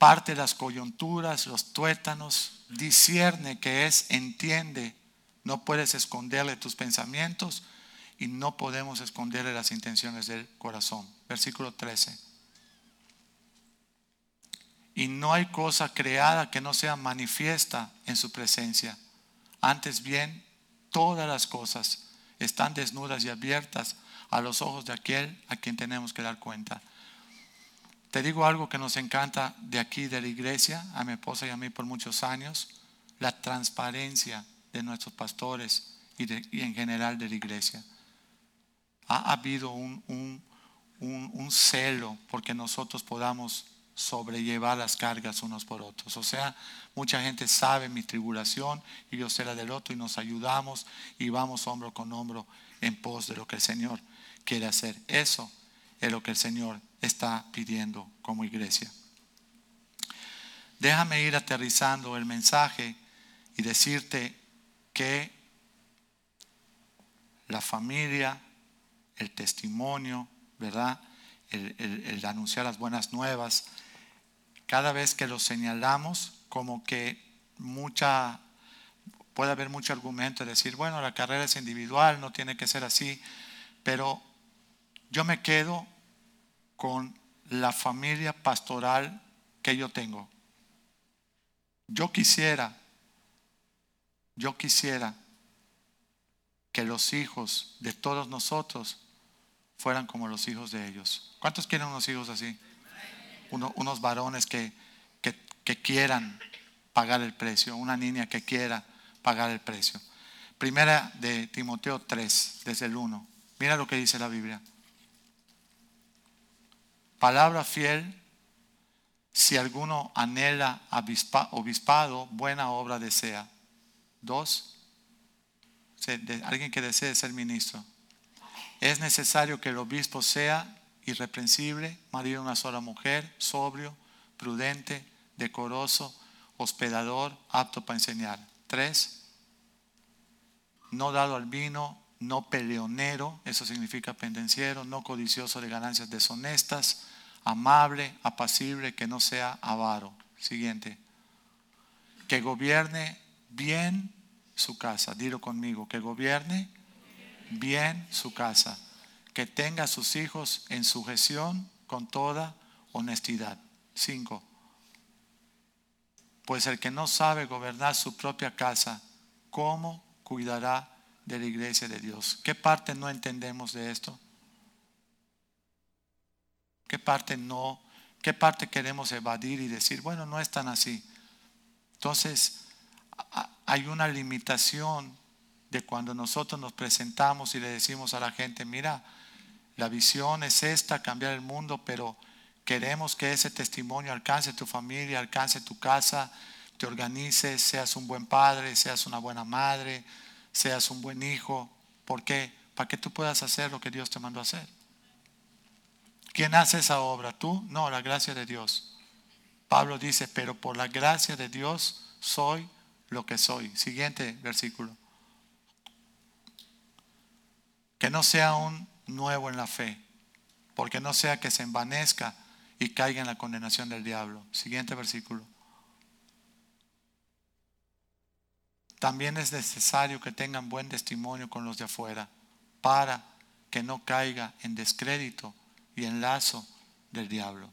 parte las coyunturas, los tuétanos, discierne que es, entiende. No puedes esconderle tus pensamientos y no podemos esconderle las intenciones del corazón. Versículo 13. Y no hay cosa creada que no sea manifiesta en su presencia. Antes bien, todas las cosas están desnudas y abiertas a los ojos de aquel a quien tenemos que dar cuenta. Te digo algo que nos encanta de aquí, de la iglesia, a mi esposa y a mí por muchos años, la transparencia de nuestros pastores y, en general de la iglesia. Ha habido un, un celo porque nosotros podamos sobrellevar las cargas unos por otros. O sea, mucha gente sabe mi tribulación y yo sé la del otro y nos ayudamos y vamos hombro con hombro en pos de lo que el Señor quiere hacer. Eso es lo que el Señor está pidiendo como iglesia. Déjame ir aterrizando el mensaje y decirte que la familia, el testimonio, ¿verdad? El, anunciar las buenas nuevas, cada vez que lo señalamos como que mucha, puede haber mucho argumento de decir, bueno, la carrera es individual, no tiene que ser así, pero yo me quedo con la familia pastoral que yo tengo. Yo quisiera, yo quisiera que los hijos de todos nosotros fueran como los hijos de ellos. ¿Cuántos quieren unos hijos así? unos varones que, que quieran pagar el precio, una niña que quiera pagar el precio. Primera de Timoteo 3, desde el 1. Mira lo que dice la Biblia. Palabra fiel, si alguno anhela obispado, buena obra desea. Dos, alguien que desee ser ministro. Es necesario que el obispo sea irreprensible, marido de una sola mujer, sobrio, prudente, decoroso, hospedador, apto para enseñar. Tres, no dado al vino, no peleonero, eso significa pendenciero, no codicioso de ganancias deshonestas, amable, apacible, que no sea avaro. Siguiente, que gobierne bien su casa. Dilo conmigo, que gobierne bien su casa, que tenga a sus hijos en sujeción con toda honestidad. Cinco. Pues el que no sabe gobernar su propia casa, ¿cómo cuidará de la iglesia de Dios? ¿Qué parte no entendemos de esto? ¿Qué parte no? ¿Qué parte queremos evadir y decir, bueno, no es tan así? Entonces, hay una limitación de cuando nosotros nos presentamos y le decimos a la gente, mira, la visión es esta, cambiar el mundo, pero queremos que ese testimonio alcance tu familia, alcance tu casa, te organices, seas un buen padre, seas una buena madre, seas un buen hijo. ¿Por qué? Para que tú puedas hacer lo que Dios te mandó a hacer. ¿Quién hace esa obra? ¿Tú? No, la gracia de Dios. Pablo dice, pero por la gracia de Dios soy lo que soy. Siguiente versículo. Que no sea un nuevo en la fe, porque no sea que se envanezca y caiga en la condenación del diablo. Siguiente versículo. También es necesario que tengan buen testimonio con los de afuera, para que no caiga en descrédito y en lazo del diablo.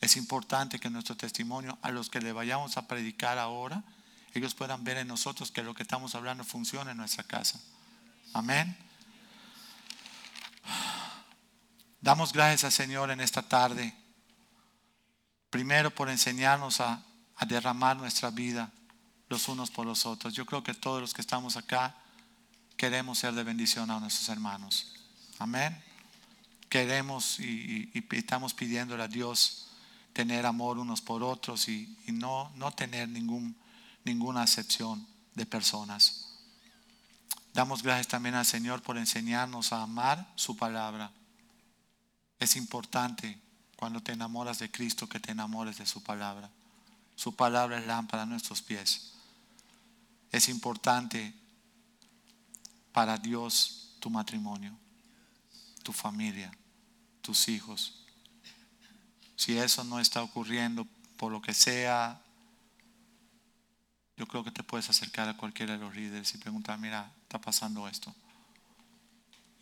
Es importante que nuestro testimonio a los que le vayamos a predicar ahora ellos puedan ver en nosotros que lo que estamos hablando funciona en nuestra casa. Amén. Damos gracias al Señor en esta tarde. Primero por enseñarnos a, a derramar nuestra vida los unos por los otros. Yo creo que todos los que estamos acá queremos ser de bendición a nuestros hermanos. Amén. Queremos y, estamos pidiéndole a Dios tener amor unos por otros y, no, no tener ningún ninguna acepción de personas. Damos gracias también al Señor por enseñarnos a amar su palabra. Es importante cuando te enamoras de Cristo que te enamores de su palabra. Su palabra es lámpara a nuestros pies. Es importante para Dios tu matrimonio, tu familia, tus hijos. Si eso no está ocurriendo por lo que sea, yo creo que te puedes acercar a cualquiera de los líderes y preguntar, mira, está pasando esto.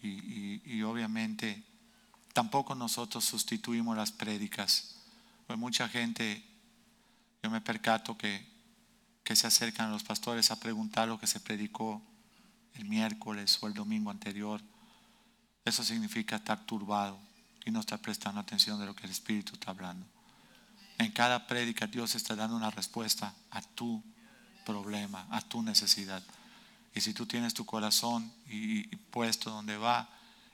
Y, obviamente tampoco nosotros sustituimos las prédicas. Pues mucha gente, yo me percato que, que se acercan a los pastores a preguntar lo que se predicó el miércoles o el domingo anterior. Eso significa estar turbado y no estar prestando atención de lo que el Espíritu está hablando. En cada prédica Dios está dando una respuesta a tu problema, a tu necesidad. Y si tú tienes tu corazón y, puesto donde va,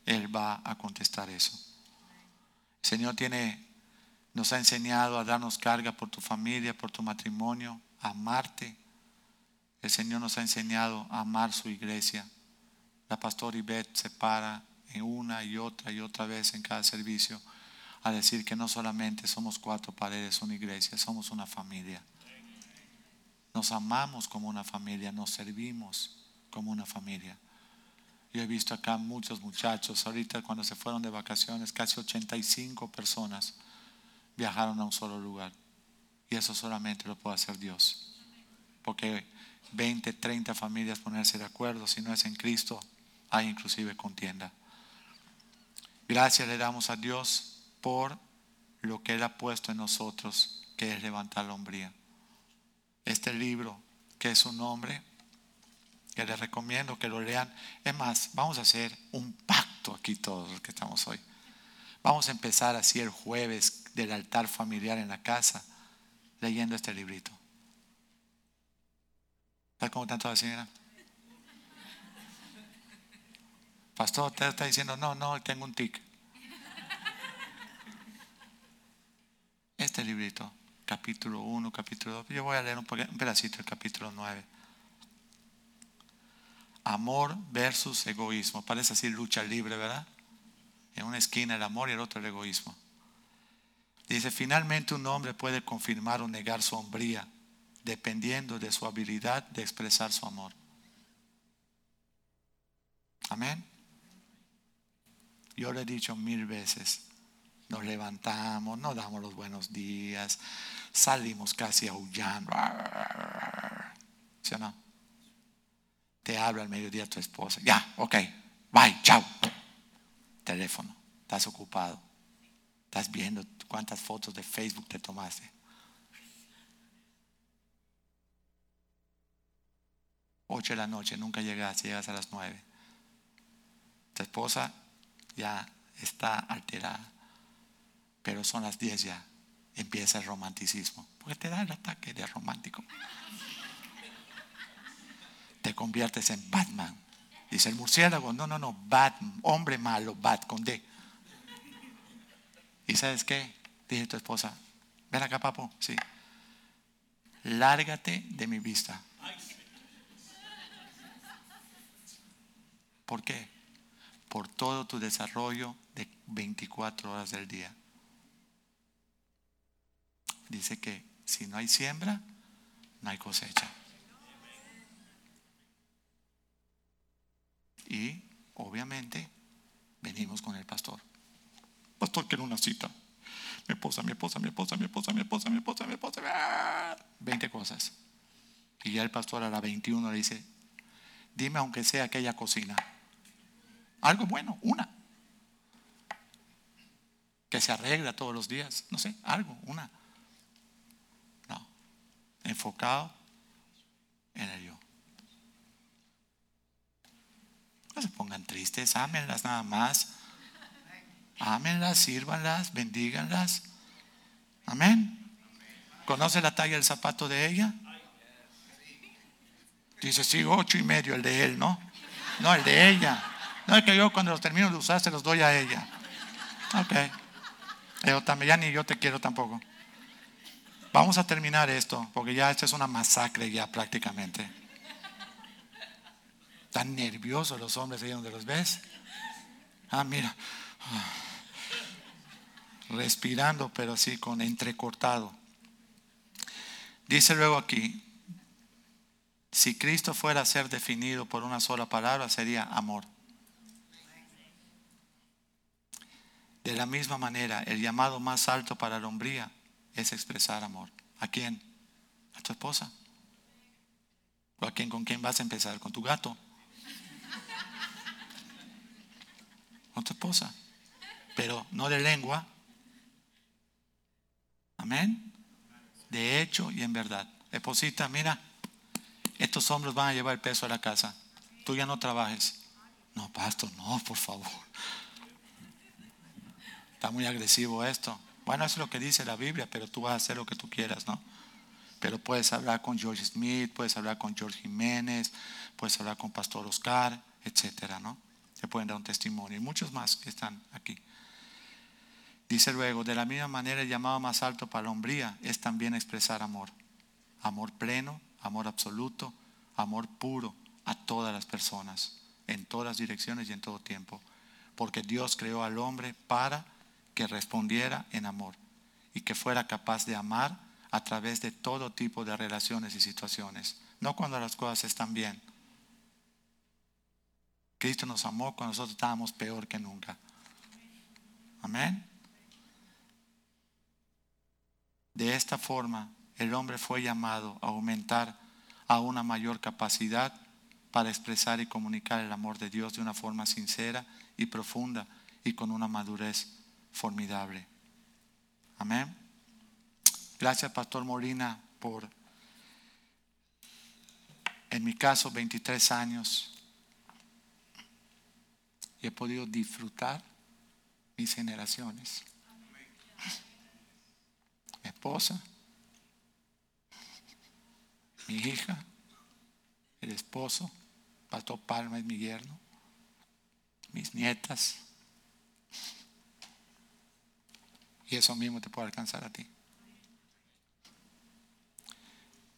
Él va a contestar eso. El Señor tiene, nos ha enseñado a darnos carga por tu familia, por tu matrimonio, a amarte. El Señor nos ha enseñado a amar su iglesia. La pastora Ivette se para una y otra y otra vez en cada servicio a decir que no solamente somos cuatro paredes, una iglesia, somos una familia. Nos amamos como una familia, nos servimos como una familia. Yo he visto acá muchos muchachos, ahorita cuando se fueron de vacaciones, casi 85 personas viajaron a un solo lugar. Y eso solamente lo puede hacer Dios. Porque 20, 30 familias ponerse de acuerdo. Si no es en Cristo, hay inclusive contienda. Gracias le damos a Dios por lo que Él ha puesto en nosotros, que es levantar la hombría. Este libro, que es su nombre, que les recomiendo que lo lean. Es más, vamos a hacer un pacto aquí todos los que estamos hoy. Vamos a empezar así el jueves del altar familiar en la casa, leyendo este librito. ¿Está cómo tanto la señora? Pastor, usted está diciendo, no, no, tengo un tic. Este librito, capítulo 1, capítulo 2, yo voy a leer un pedacito del capítulo 9. Amor versus egoísmo. Parece así lucha libre, ¿verdad? En una esquina el amor y el otro el egoísmo. Dice, finalmente un hombre puede confirmar o negar su hombría dependiendo de su habilidad de expresar su amor. Amén. Yo le he dicho mil veces, nos levantamos, no damos los buenos días, salimos casi aullando. ¿Sí o no? Te habla al mediodía tu esposa. Ya, ok, bye, chao. Teléfono, estás ocupado. Estás viendo cuántas fotos de Facebook te tomaste. Ocho de la noche, nunca llegas, llegas a las nueve. Tu esposa ya está alterada, pero son las diez ya. Empieza el romanticismo, porque te da el ataque de romántico te conviertes en Batman. Dice el murciélago, no, no, no, Batman, hombre malo, Bat con D. ¿Y sabes qué? Dice tu esposa, ven acá, papo, sí. Lárgate de mi vista. ¿Por qué? Por todo tu desarrollo de 24 horas del día. Dice que si no hay siembra, no hay cosecha. Y obviamente venimos con el pastor. Pastor, quiero una cita. Mi esposa, mi esposa, mi esposa, mi esposa, mi esposa, mi esposa, mi esposa. 20 cosas. Y ya el pastor a la 21 le dice, dime aunque sea aquella cocina. Algo bueno, una. Que se arregla todos los días. No sé, algo, una. No. Enfocado en el yo. No se pongan tristes, ámenlas nada más. Ámenlas, sírvanlas, bendíganlas. Amén. ¿Conoce la talla del zapato de ella? Dice, sí, ocho y medio el de él, ¿no? No, el de ella. No que yo cuando los termino de usar se los doy a ella. Ok. Yo también, ya ni yo te quiero tampoco. Vamos a terminar esto, porque ya esta es una masacre ya prácticamente. Están nerviosos los hombres ahí donde los ves. Ah, mira. Respirando, pero así con entrecortado. Dice luego aquí, si Cristo fuera a ser definido por una sola palabra, sería amor. De la misma manera, el llamado más alto para la hombría es expresar amor. ¿A quién? A tu esposa. ¿O a quién con quién vas a empezar? ¿Con tu gato? con tu esposa, pero no de lengua. Amén. De hecho y en verdad. Esposita, mira, estos hombres van a llevar el peso a la casa. Tú ya no trabajes. No, pastor, no, por favor. Está muy agresivo esto. Bueno, eso es lo que dice la Biblia, pero tú vas a hacer lo que tú quieras, ¿no? Pero puedes hablar con George Smith, puedes hablar con George Jiménez, puedes hablar con Pastor Oscar, etcétera, ¿no? te pueden dar un testimonio. Y muchos más que están aquí. Dice luego, de la misma manera el llamado más alto para la hombría es también expresar amor. Amor pleno, amor absoluto, amor puro a todas las personas, en todas direcciones y en todo tiempo. Porque Dios creó al hombre para que respondiera en amor y que fuera capaz de amar a través de todo tipo de relaciones y situaciones. No cuando las cosas están bien, Cristo nos amó cuando nosotros estábamos peor que nunca. Amén. De esta forma, el hombre fue llamado a aumentar, a una mayor capacidad para expresar y comunicar el amor de Dios de una forma sincera y profunda y con una madurez formidable. Amén. Gracias, Pastor Molina, por, en mi caso, 23 años. Y he podido disfrutar mis generaciones. Mi esposa, mi hija, el esposo, Pastor Palma es mi yerno, mis nietas. Y eso mismo te puede alcanzar a ti.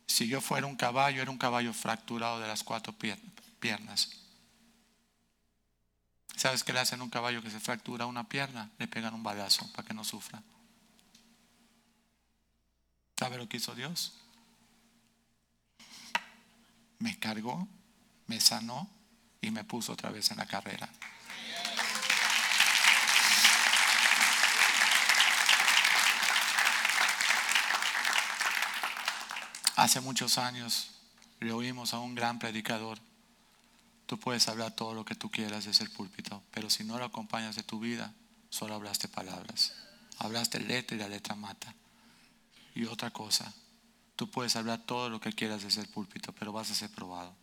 Si yo fuera un caballo, era un caballo fracturado de las cuatro piernas. ¿Sabes qué le hacen a un caballo que se fractura una pierna? Le pegan un balazo para que no sufra. ¿Sabe lo que hizo Dios? Me cargó, me sanó y me puso otra vez en la carrera. Hace muchos años le oímos a un gran predicador. Tú puedes hablar todo lo que tú quieras desde el púlpito, pero si no lo acompañas de tu vida, solo hablaste palabras. Hablaste letra y la letra mata. Y otra cosa, tú puedes hablar todo lo que quieras desde el púlpito, pero vas a ser probado.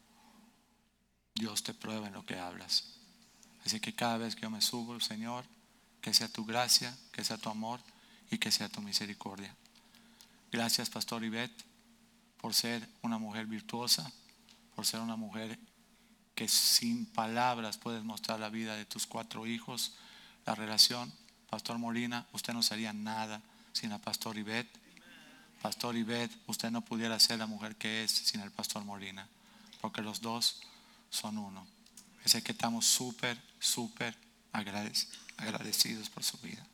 Dios te prueba en lo que hablas. Así que cada vez que yo me subo, Señor, que sea tu gracia, que sea tu amor y que sea tu misericordia. Gracias, Pastor Ivette por ser una mujer virtuosa, por ser una mujer que sin palabras puedes mostrar la vida de tus cuatro hijos, la relación. Pastor Molina, usted no sería nada sin la Pastor Ivette. Pastor Ivette, usted no pudiera ser la mujer que es sin el Pastor Molina, porque los dos son uno. Es que estamos súper, súper agradecidos por su vida.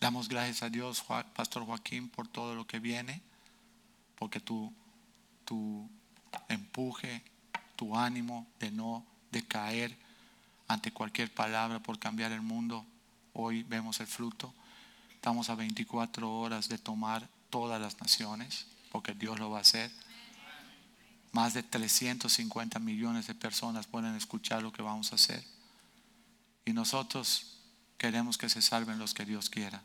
Damos gracias a Dios, Pastor Joaquín, por todo lo que viene porque tu, tu empuje, tu ánimo de no decaer ante cualquier palabra por cambiar el mundo, hoy vemos el fruto. Estamos a 24 horas de tomar todas las naciones, porque Dios lo va a hacer. Más de 350 millones de personas pueden escuchar lo que vamos a hacer. Y nosotros queremos que se salven los que Dios quiera.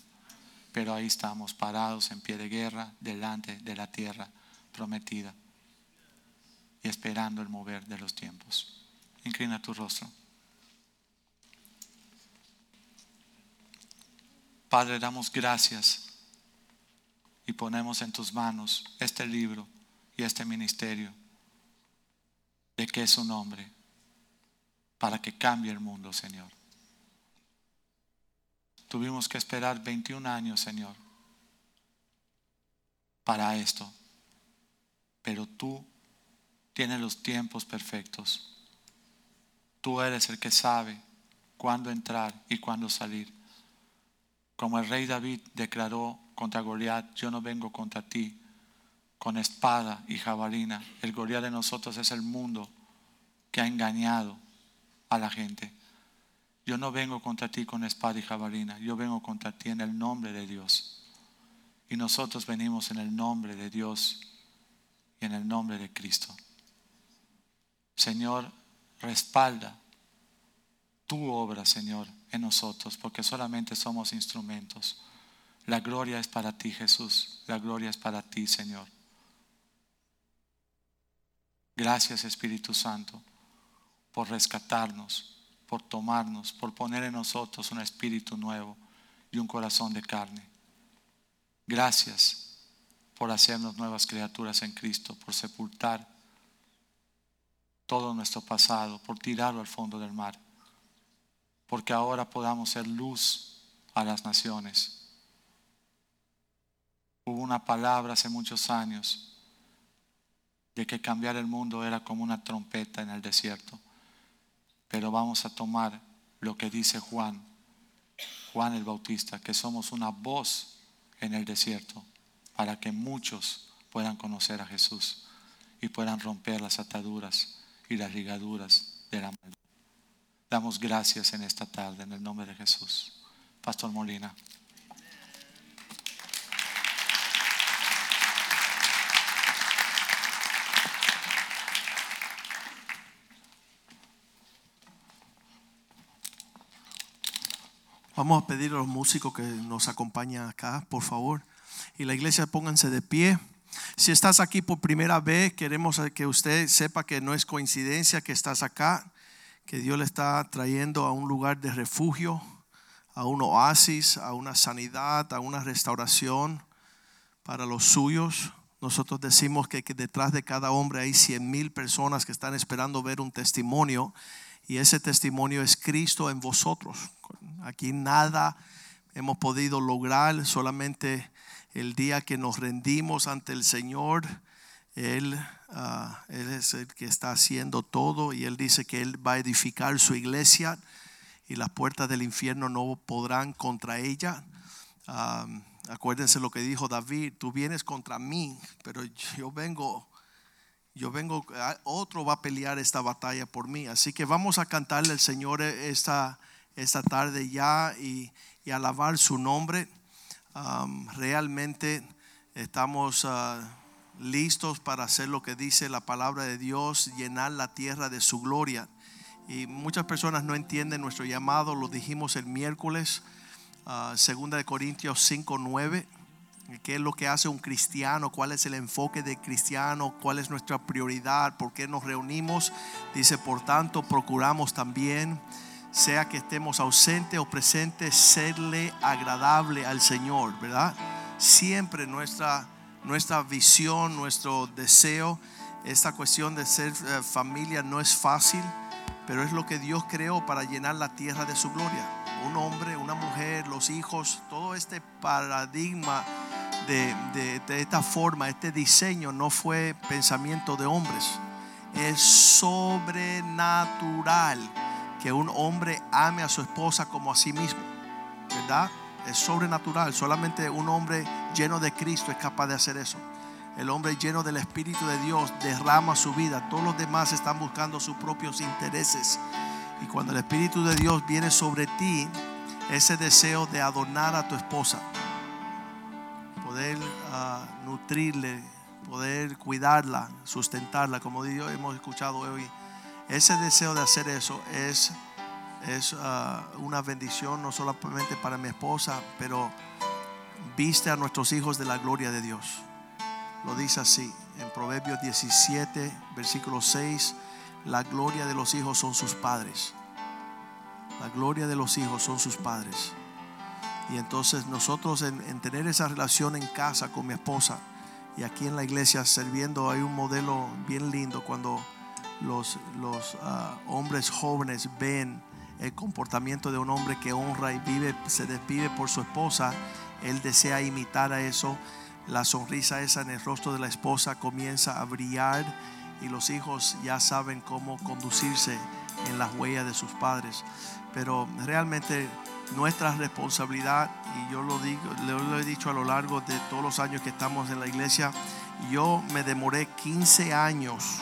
Pero ahí estamos, parados en pie de guerra, delante de la tierra prometida y esperando el mover de los tiempos. Inclina tu rostro. Padre, damos gracias y ponemos en tus manos este libro y este ministerio de que es su nombre para que cambie el mundo, Señor. Tuvimos que esperar 21 años, Señor, para esto. Pero tú tienes los tiempos perfectos. Tú eres el que sabe cuándo entrar y cuándo salir. Como el rey David declaró contra Goliat, yo no vengo contra ti con espada y jabalina. El Goliat de nosotros es el mundo que ha engañado a la gente. Yo no vengo contra ti con espada y jabalina, yo vengo contra ti en el nombre de Dios. Y nosotros venimos en el nombre de Dios y en el nombre de Cristo. Señor, respalda tu obra, Señor, en nosotros, porque solamente somos instrumentos. La gloria es para ti, Jesús. La gloria es para ti, Señor. Gracias, Espíritu Santo, por rescatarnos por tomarnos, por poner en nosotros un espíritu nuevo y un corazón de carne. Gracias por hacernos nuevas criaturas en Cristo, por sepultar todo nuestro pasado, por tirarlo al fondo del mar, porque ahora podamos ser luz a las naciones. Hubo una palabra hace muchos años de que cambiar el mundo era como una trompeta en el desierto. Pero vamos a tomar lo que dice Juan, Juan el Bautista, que somos una voz en el desierto para que muchos puedan conocer a Jesús y puedan romper las ataduras y las ligaduras de la maldad. Damos gracias en esta tarde en el nombre de Jesús. Pastor Molina. Vamos a pedir a los músicos que nos acompañan acá, por favor. Y la iglesia pónganse de pie. Si estás aquí por primera vez, queremos que usted sepa que no es coincidencia que estás acá, que Dios le está trayendo a un lugar de refugio, a un oasis, a una sanidad, a una restauración para los suyos. Nosotros decimos que, que detrás de cada hombre hay cien mil personas que están esperando ver un testimonio y ese testimonio es Cristo en vosotros. Aquí nada hemos podido lograr, solamente el día que nos rendimos ante el Señor, Él, ah, Él es el que está haciendo todo y Él dice que Él va a edificar su iglesia y las puertas del infierno no podrán contra ella. Ah, acuérdense lo que dijo David, tú vienes contra mí, pero yo vengo yo vengo, otro va a pelear esta batalla por mí. Así que vamos a cantarle al Señor esta, esta tarde ya y, alabar su nombre. realmente estamos ah, listos para hacer lo que dice la palabra de Dios, llenar la tierra de su gloria. Y muchas personas no entienden nuestro llamado, lo dijimos el miércoles, uh, segunda de Corintios 5, 9 qué es lo que hace un cristiano, cuál es el enfoque de cristiano, cuál es nuestra prioridad, por qué nos reunimos. Dice, por tanto, procuramos también, sea que estemos ausentes o presentes, serle agradable al Señor, ¿verdad? Siempre nuestra, nuestra visión, nuestro deseo, esta cuestión de ser eh, familia no es fácil, pero es lo que Dios creó para llenar la tierra de su gloria. Un hombre, una mujer, los hijos, todo este paradigma de, esta forma, este diseño no fue pensamiento de hombres. Es sobrenatural que un hombre ame a su esposa como a sí mismo. ¿Verdad? Es sobrenatural. Solamente un hombre lleno de Cristo es capaz de hacer eso. El hombre lleno del Espíritu de Dios derrama su vida. Todos los demás están buscando sus propios intereses. Y cuando el Espíritu de Dios viene sobre ti, ese deseo de adornar a tu esposa, poder ah, nutrirle, poder cuidarla, sustentarla, como hemos escuchado hoy. Ese deseo de hacer eso es, es ah, una bendición no solamente para mi esposa, pero viste a nuestros hijos de la gloria de Dios. Lo dice así en Proverbios 17, versículo 6, la gloria de los hijos son sus padres. La gloria de los hijos son sus padres. Y entonces nosotros en, tener esa relación en casa con mi esposa y aquí en la iglesia sirviendo hay un modelo bien lindo cuando los, ah, hombres jóvenes ven el comportamiento de un hombre que honra y vive, se despide por su esposa, él desea imitar a eso. La sonrisa esa en el rostro de la esposa comienza a brillar y los hijos ya saben cómo conducirse en las huellas de sus padres. Pero realmente nuestra responsabilidad, y yo lo digo, lo he dicho a lo largo de todos los años que estamos en la iglesia, yo me demoré 15 años,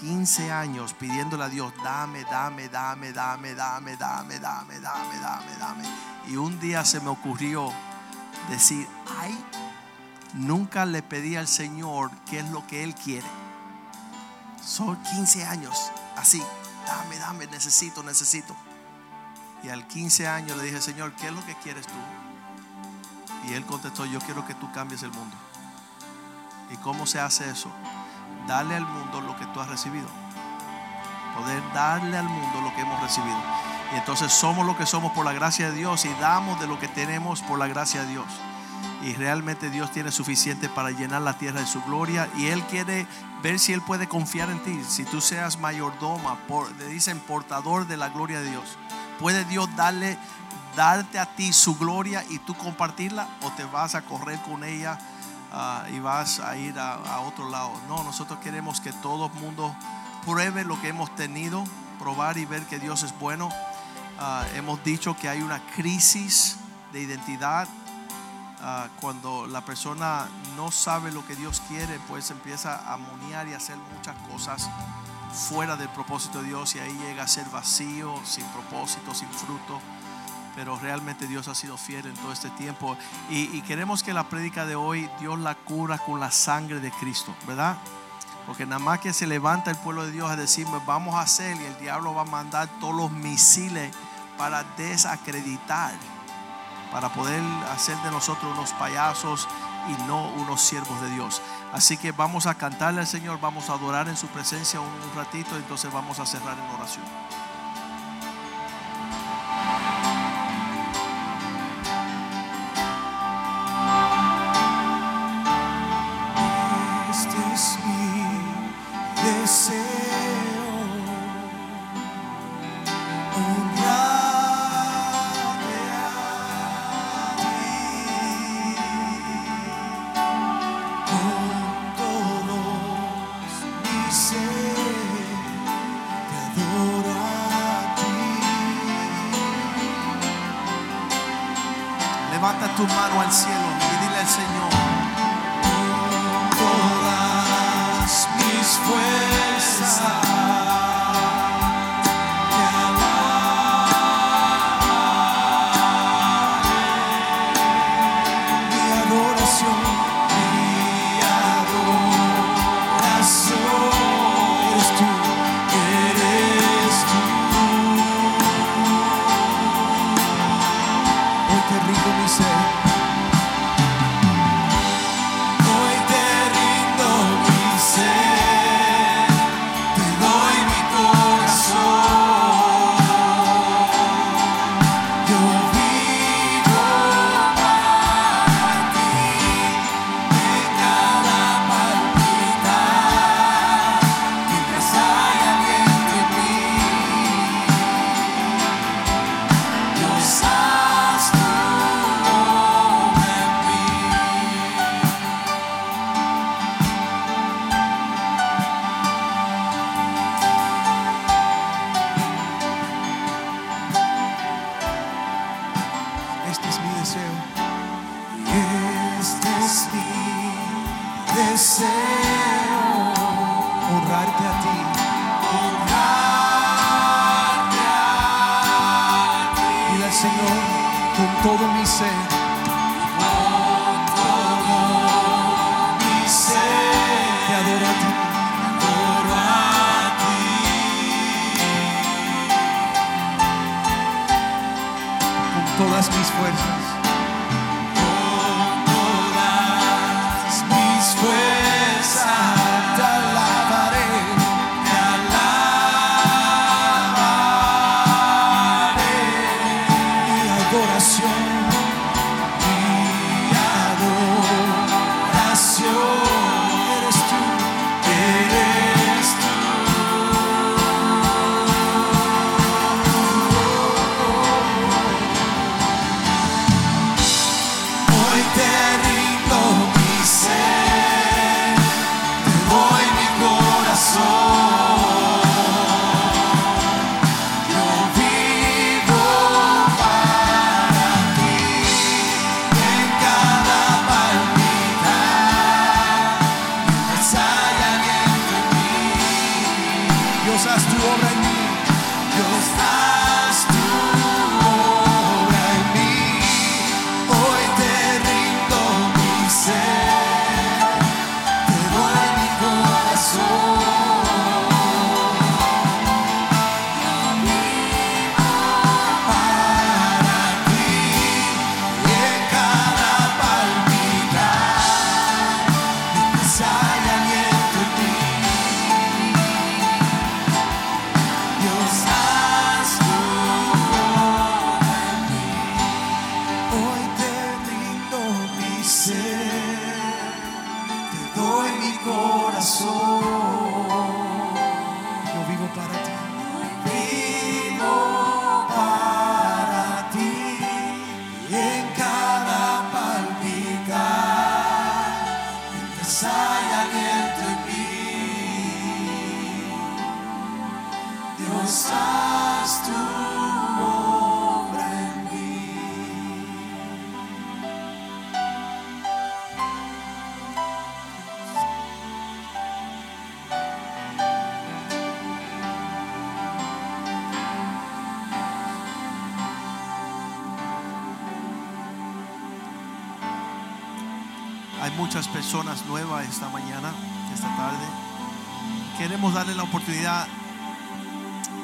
15 años pidiéndole a Dios, dame, dame, dame, dame, dame, dame, dame, dame, dame, dame. Y un día se me ocurrió decir, ay, nunca le pedí al Señor qué es lo que Él quiere. Son 15 años, así, dame, dame, necesito, necesito. Y al 15 años le dije, Señor, ¿qué es lo que quieres tú? Y él contestó, yo quiero que tú cambies el mundo. ¿Y cómo se hace eso? Darle al mundo lo que tú has recibido. Poder darle al mundo lo que hemos recibido. Y entonces somos lo que somos por la gracia de Dios y damos de lo que tenemos por la gracia de Dios. Y realmente Dios tiene suficiente para llenar la tierra de su gloria. Y Él quiere ver si Él puede confiar en ti. Si tú seas mayordoma, por, le dicen portador de la gloria de Dios ¿Puede Dios darle, darte a ti su gloria y tú compartirla? ¿O te vas a correr con ella ah, y vas a ir a, otro lado? No, nosotros queremos que todo el mundo pruebe lo que hemos tenido, probar y ver que Dios es bueno. Ah, hemos dicho que hay una crisis de identidad. Ah, cuando la persona no sabe lo que Dios quiere, pues empieza a moniar y a hacer muchas cosas fuera del propósito de Dios y ahí llega a ser vacío, sin propósito, sin fruto. Pero realmente Dios ha sido fiel en todo este tiempo. Y, queremos que la prédica de hoy Dios la cura con la sangre de Cristo, ¿verdad? Porque nada más que se levanta el pueblo de Dios a decirme, vamos a hacer, y el diablo va a mandar todos los misiles para desacreditar para poder hacer de nosotros unos payasos y no unos siervos de Dios. Así que vamos a cantarle al Señor, vamos a adorar en su presencia un, ratito, entonces vamos a cerrar en oración. personas nuevas esta mañana, esta tarde. Queremos darle la oportunidad,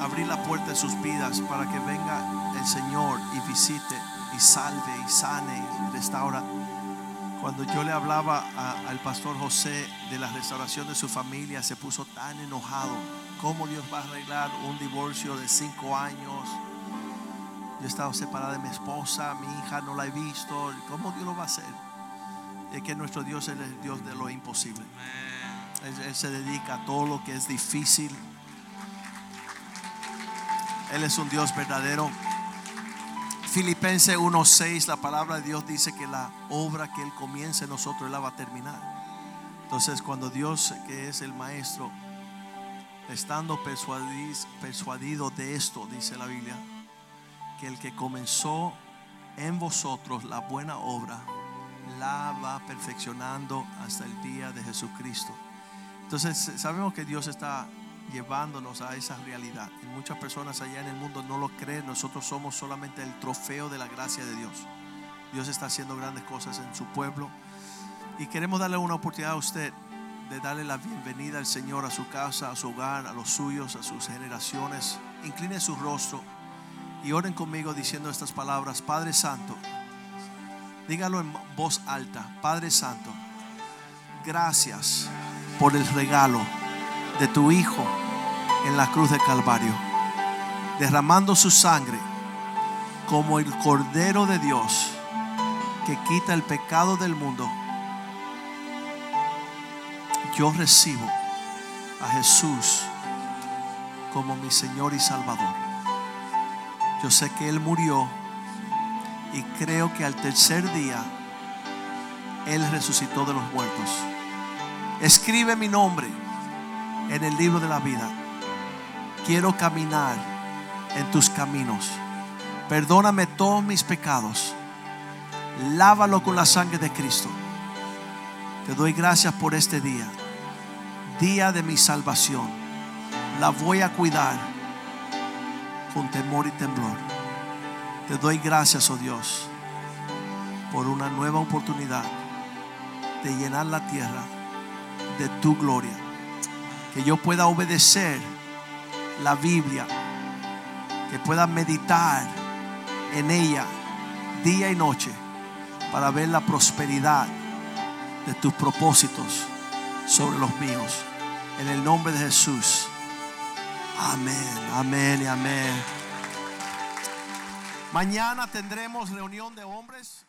abrir la puerta de sus vidas para que venga el Señor y visite y salve y sane y restaura. Cuando yo le hablaba al pastor José de la restauración de su familia, se puso tan enojado. ¿Cómo Dios va a arreglar un divorcio de cinco años? Yo he estado separada de mi esposa, mi hija, no la he visto. ¿Cómo Dios lo va a hacer? Es que nuestro Dios es el Dios de lo imposible. Él, él se dedica a todo lo que es difícil. Él es un Dios verdadero. Filipenses 1:6, la palabra de Dios dice que la obra que Él comienza en nosotros, Él la va a terminar. Entonces, cuando Dios, que es el Maestro, estando persuadiz- persuadido de esto, dice la Biblia, que el que comenzó en vosotros la buena obra, la va perfeccionando hasta el día de Jesucristo. Entonces sabemos que Dios está llevándonos a esa realidad. Y muchas personas allá en el mundo no lo creen. Nosotros somos solamente el trofeo de la gracia de Dios. Dios está haciendo grandes cosas en su pueblo. Y queremos darle una oportunidad a usted de darle la bienvenida al Señor a su casa, a su hogar, a los suyos, a sus generaciones. Incline su rostro y oren conmigo diciendo estas palabras. Padre Santo, dígalo en voz alta. Padre Santo, gracias por el regalo de tu Hijo en la cruz de Calvario, derramando su sangre como el Cordero de Dios que quita el pecado del mundo. Yo recibo a Jesús como mi Señor y Salvador. Yo sé que Él murió y creo que al tercer día Él resucitó de los muertos. Escribe mi nombre en el libro de la vida. Quiero caminar en tus caminos. Perdóname todos mis pecados. Lávalo con la sangre de Cristo. Te doy gracias por este día. Día de mi salvación. La voy a cuidar con temor y temblor. Te doy gracias, oh Dios, por una nueva oportunidad de llenar la tierra de tu gloria. Que yo pueda obedecer la Biblia, que pueda meditar en ella día y noche para ver la prosperidad de tus propósitos sobre los míos. En el nombre de Jesús. Amén, amén y amén. Mañana tendremos reunión de hombres.